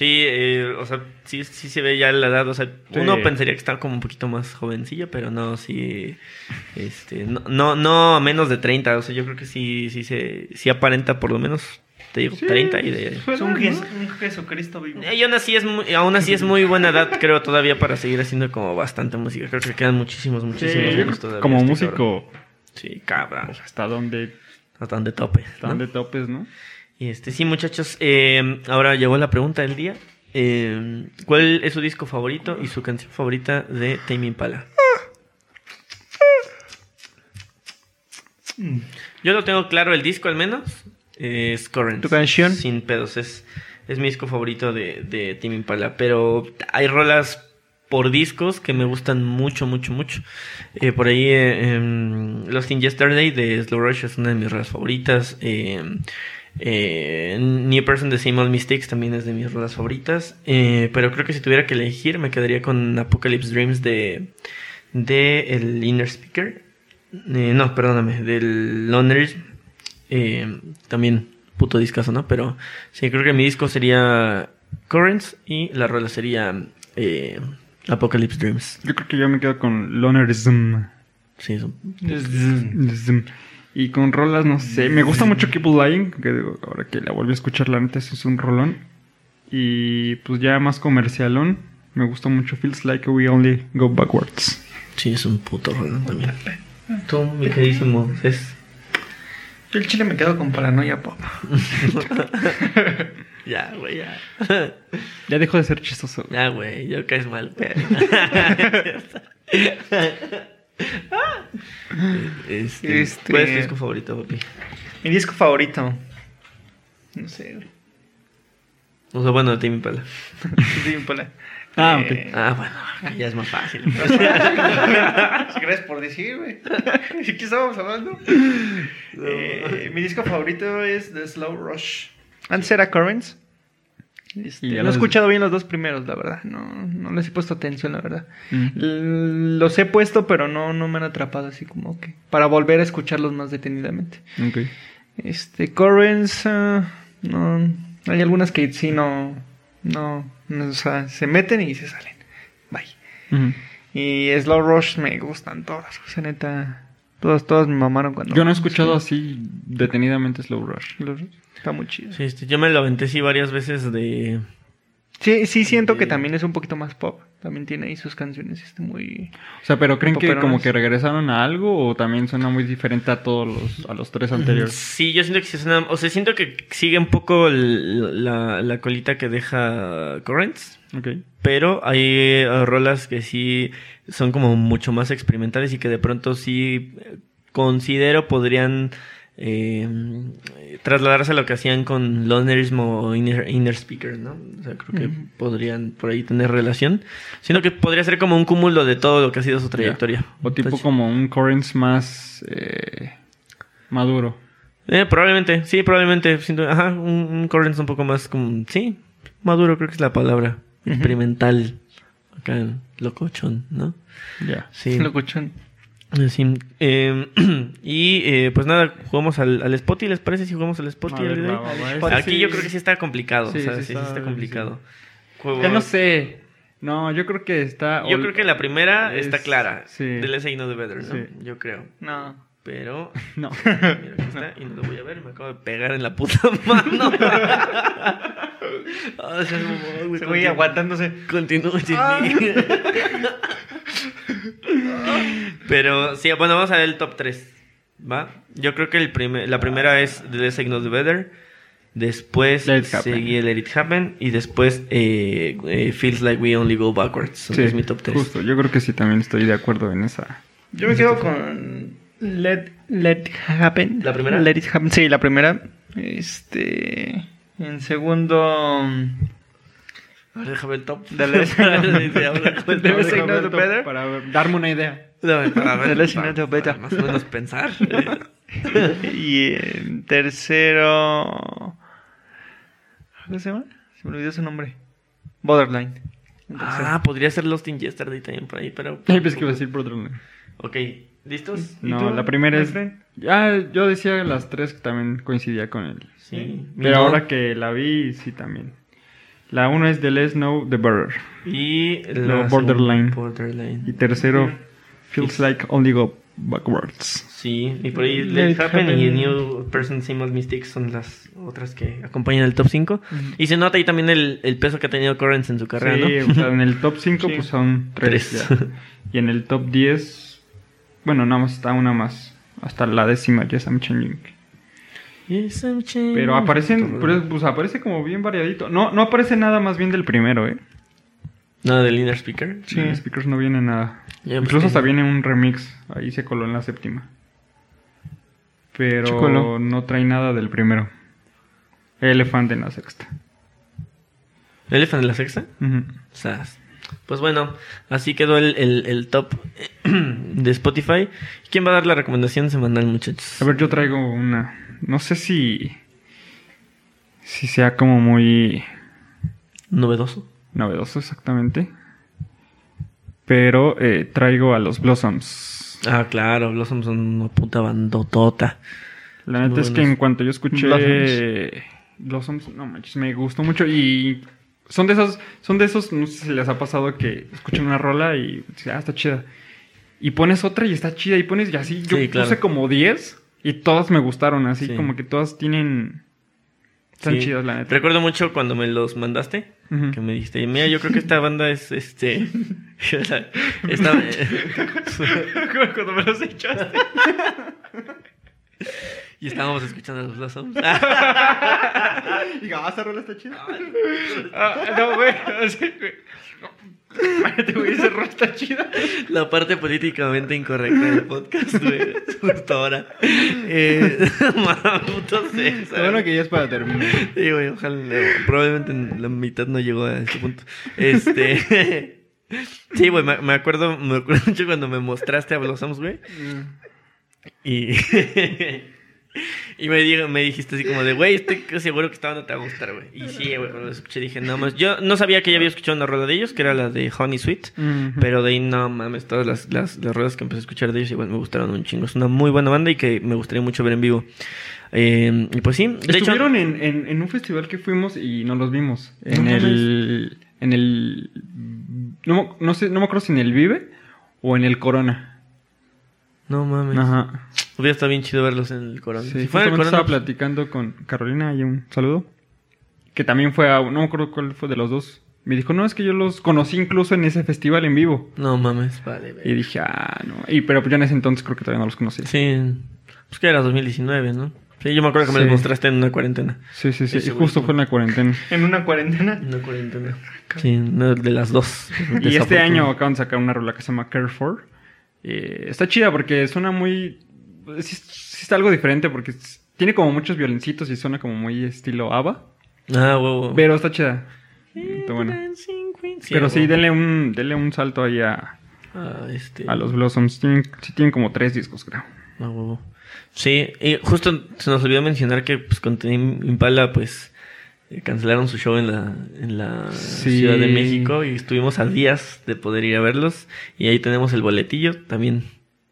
eh, o sea, sí, sí se ve ya la edad, o sea, Sí. uno pensaría que está como un poquito más jovencillo, pero no, sí, este, no, no, no a menos de 30, o sea, yo creo que sí, sí se, sí aparenta por lo menos, te digo, 30 y de... Es un, Jes- un Jesucristo vivo. Eh, Y aún así es muy, aún así es muy buena edad, creo, todavía para seguir haciendo como bastante música, creo que quedan muchísimos, muchísimos Sí, años todavía. como este cabrón. músico, Sí, cabrón, hasta donde, hasta donde tope. hasta ¿no? donde topes, ¿no? Y este, sí, muchachos, eh, ahora llegó la pregunta del día. Eh, ¿Cuál es su disco favorito y su canción favorita de Tame Impala? Yo lo tengo claro, el disco al menos. eh, es Current. ¿Tu canción? Sin pedos. Es, es mi disco favorito de, de Tame Impala. Pero hay rolas por discos que me gustan mucho, mucho, mucho. Eh, por ahí, eh, em, Lost in Yesterday de Slow Rush es una de mis rolas favoritas. Eh, New Person de Same Old Mistakes también es de mis rolas favoritas. Eh, pero creo que si tuviera que elegir, me quedaría con Apocalypse Dreams de, de el Inner Speaker. Eh, no, perdóname, del Loner. Eh, también puto discazo, ¿no? Pero sí, creo que mi disco sería Currents y la rola sería eh, Apocalypse Dreams. Yo creo que yo me quedo con Lonerism. Sí, es un-. Y con rolas, no sé. Me gusta mucho Keep Lying. Que digo, ahora que la volví a escuchar, la neta, es un rolón. Y pues ya más comercialón. Me gusta mucho Feels Like We Only Go Backwards. sí, es un puto rolón también. Tú, mi queridísimo, es... Yo el chile me quedo con paranoia pop. Ya, güey, ya. Ya dejó de ser chistoso. Ya, güey, yo caes mal. este, Este- ¿Cuál es tu disco favorito, papi? Mi disco favorito. No sé, güey. O sea, bueno, de Timmy Pala. Sí, Impala. Ah, Eh, Ah, bueno, ya es más fácil. Gracias por decir, güey. ¿De qué estábamos hablando? Eh, mi disco favorito es The Slow Rush. Antes era Currents. Este, no he escuchado bien los dos primeros, la verdad. No, no les he puesto atención, la verdad. Mm. Los he puesto, pero no, no me han atrapado así como que. Para volver a escucharlos más detenidamente. Ok. Este, Currents. ah, no. Hay algunas que sí no. No. o sea, se meten y se salen. Bye. Y Slow Rush me gustan todas. O sea, neta. Todas, todas me mamaron cuando. Yo no he escuchado así detenidamente Slow Rush. Slow Rush. Está muy chido. Sí, este, yo me lo aventé sí varias veces de... Sí, sí siento que también es un poquito más pop. También tiene ahí sus canciones este muy... O sea, pero ¿creen que como que regresaron a algo o también suena muy diferente a todos los, a los tres anteriores? Sí, yo siento que sí suena... O sea, siento que sigue un poco el- la, la colita que deja Currents. Ok. Pero hay eh, rolas que sí son como mucho más experimentales y que de pronto sí considero podrían eh, trasladarse a lo que hacían con Lonerism o Inner, Inner Speaker, ¿no? O sea, creo que podrían por ahí tener relación. Sino que podría ser como un cúmulo de todo lo que ha sido su trayectoria. O tipo Entonces, como un Currents más eh, maduro. eh, probablemente, sí, probablemente. Siento, ajá, un, un Currents un poco más como... Sí, maduro creo que es la palabra. Experimental. Acá, locochón, ¿no? Ya. Sí. Locuchón. Sí, eh, y eh, pues nada, jugamos al, al Spotty, ¿les parece si jugamos al el ver, va, hoy? va, va. Pues Aquí sí. yo creo que sí está complicado, Sí, o sea, sí sí, sí está está complicado. Juego- Ya no sé. No, yo creo que está... Yo creo que la primera es- está clara, sí. de Let's Say No The Better, ¿no? Sí. Yo creo, No. pero... No. Mira, aquí está, y no lo voy a ver, me acabo de pegar en la puta mano. Ah, güey, Se continúa. aguantándose. Continúa, Jimmy. Pero sí, bueno, vamos a ver el top 3. ¿Va? Yo creo que el primer, la primera es The Know The Better. Después Let It Happen. seguí el Let It Happen. Y después eh, eh, Feels Like We Only Go Backwards. Sí, es mi top 3. Justo, yo creo que sí también estoy de acuerdo en esa. Yo me quedo con Let, Let It Happen. ¿La primera? Let It Happen. Sí, la primera. Este... En segundo... Ahora déjame el top. The Better. Para darme una idea. Dame, para ver, I para- Más o menos pensar. y en tercero... ¿Cómo se llama? Se me olvidó su nombre. Borderline. Ah, podría ser Lost in Yesterday también por ahí, pero... Ay, pensé que iba a decir Borderlands. Ok, ¿listos? ¿Y No, la primera es. Ya, yo decía las tres que también coincidía con él. Sí. Pero No. ahora que la vi, sí también. La uno es The Less Know The Better. Y la Borderline. Borderline. Y tercero, Feels Like Only Go Backwards. Sí, y por ahí Let Let Happen Happen. y New Person Simple Mistakes son las otras que acompañan el top 5. Y se nota ahí también el, el peso que ha tenido Currents en su carrera, sí, ¿no? o sea, en el top 5 Sí. pues son tres, Tres. ya. Y en el top 10, bueno, nada más está una más. Hasta la décima, Yes I'm Changing. Yes, I'm changing. Pero aparecen, pero, pues aparece como bien variadito. No, no aparece nada más bien del primero, ¿eh? Nada del Inner Speaker. Sí. En speakers no viene nada. Ya, Incluso pues, hasta viene un remix. Ahí se coló en la séptima. Pero no trae nada del primero. Elephant en la sexta. ¿Elephant en la sexta? Ujú. O sea, pues bueno, así quedó el, el- el top de Spotify. ¿Quién va a dar la recomendación semanal, muchachos? A ver, yo traigo una. No sé si. Si sea como muy Novedoso. novedoso exactamente. Pero eh, traigo a los Blossoms. Ah, claro, Blossom son una puta bandotota. La neta es que en cuanto yo escuché Blossoms. Blossoms, no manches, me gustó mucho y son de esos, son de esos, no sé si les ha pasado que escuchan una rola y dicen, ah, está chida. Y pones otra y está chida y pones y así. Yo Sí, claro. puse como 10 y todas me gustaron, así Sí. como que todas tienen... Están Sí. chidas, la neta. Recuerdo mucho cuando me los mandaste, que me dijiste, mira, yo creo que esta banda es este. esta, Cuando me los echaste. Y estábamos escuchando los Blossoms. Diga, ah, esta rola está chida. Ah, no, güey. güey. Imagínate, güey, esa rola está chida. La parte políticamente incorrecta del podcast, güey. Justo ahora. Eh, puto César. Bueno que ya es para terminar. Sí, güey, ojalá. Probablemente en la mitad no llegó a ese punto. Este. Sí, güey, me, me acuerdo, me acuerdo mucho cuando me mostraste a Blossoms, güey. Y. y me, di- me dijiste así como de, güey, estoy seguro que esta banda te va a gustar, güey. Y sí, güey, cuando lo escuché dije, no más. Yo no sabía que ya había escuchado una rueda de ellos, que era la de Honey Sweet. Pero de ahí no mames, todas las, las, las ruedas que empecé a escuchar de ellos igual me gustaron un chingo. Es una muy buena banda y que me gustaría mucho ver en vivo. Eh, y pues sí, de hecho. Estuvieron en, en, en un festival que fuimos y no los vimos. En No el. En el. No, no sé, no me acuerdo si en el Vive o en el Corona. No mames. Ajá. Hubiera estado bien chido verlos en el Corona. Sí, si fuera en el justamente Corona. estaba platicando con Carolina y un saludo. Que también fue a. No me acuerdo cuál fue de los dos. Me dijo, no, es que yo los conocí incluso en ese festival en vivo. No mames, vale, Y dije, ah, no. Y, pero yo en ese entonces creo que todavía no los conocía. Sí, pues que era 2019, ¿no? Sí, yo me acuerdo que me Sí. los mostraste en una cuarentena. Sí, sí, sí. Ese y justo fue- en la cuarentena. En una cuarentena. Una cuarentena. Sí, de las dos. Y este año acaban de sacar una rola que se llama Care For. Eh, está chida porque suena muy. Sí, sí está algo diferente porque es- tiene como muchos violincitos y suena como muy estilo ABBA. Ah, huevo. Pero está chida. Está bueno. Pero sí, denle un, denle un salto ahí a, Ah, este... a los Blossoms. Tienen, sí tienen como tres discos, creo. Ah, huevo. Sí, y justo se nos olvidó mencionar que pues, con Impala, pues cancelaron su show en la, en la Sí. Ciudad de México y estuvimos a días de poder ir a verlos. Y ahí tenemos el boletillo también.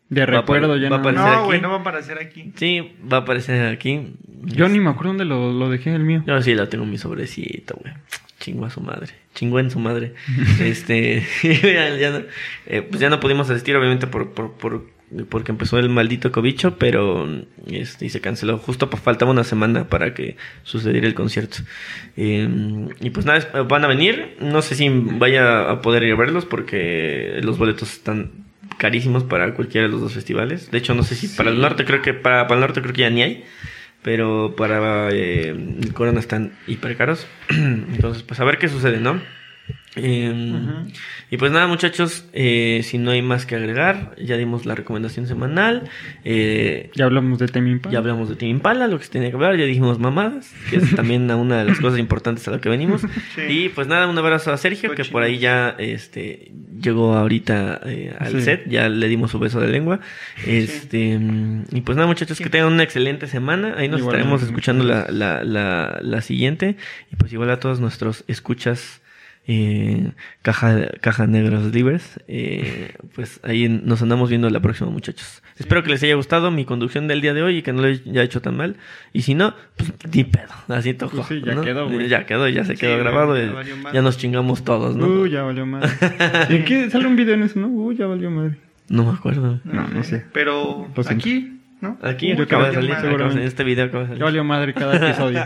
De recuerdo ya va a no. aparecer No, güey, no va a aparecer aquí. Sí, va a aparecer aquí. Yo ni me acuerdo dónde lo, lo dejé el mío. Yo sí la tengo en mi sobrecito, güey. Chingo a su madre. Chingo en su madre. este. ya, ya no, eh, pues ya no pudimos asistir, obviamente, por, por, por- porque empezó el maldito cobicho, pero este, y se canceló. Justo faltaba una semana para que sucediera el concierto. Eh, y pues nada, van a venir. No sé si vaya a poder ir a verlos porque los boletos están carísimos para cualquiera de los dos festivales. De hecho, no sé si para el norte creo que para, para el norte creo que ya ni hay. Pero para eh, el Corona están hiper caros. Entonces, pues a ver qué sucede, ¿no? Eh, Y pues nada, muchachos, eh, si no hay más que agregar, ya dimos la recomendación semanal. eh, Ya hablamos de Tame Impala. ya hablamos de Team Impala, lo que se tenía que hablar, ya dijimos mamadas, que es también una de las cosas importantes a lo que venimos. Sí. Y pues nada, un abrazo a Sergio, que por ahí ya este llegó ahorita eh, al Sí. set, ya le dimos su beso de lengua. Este y pues nada, muchachos, que tengan una excelente semana. Ahí nos estaremos escuchando la, la, la, la siguiente. Y pues igual a todos nuestros escuchas. Eh, caja, caja negros libres eh, pues ahí nos andamos viendo la próxima muchachos espero que les haya gustado mi conducción del día de hoy y que no lo haya hecho tan mal y si no pues ni pedo así tocó Pues sí, ya ¿no? quedó, güey. ya quedó ya se Sí, quedó grabado ya y valió madre. ya nos chingamos todos no Uh, ya valió madre. ¿Y qué? Sale un video en eso, ¿no? Uh, ya valió madre. no me acuerdo No, no sé. Pero siento. aquí, ¿no? aquí Uy, acaba de salir madre. acaba de salir, este video acaba de salir Ya valió madre cada episodio.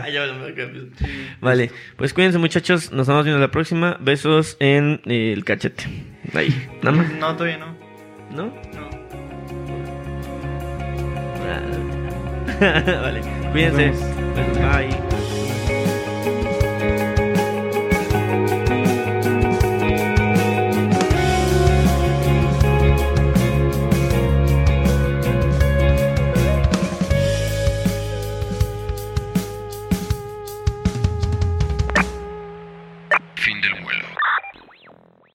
Vale pues cuídense muchachos nos estamos viendo la próxima besos en eh, el cachete ahí nada más No, todavía no. ¿no? no. vale cuídense bye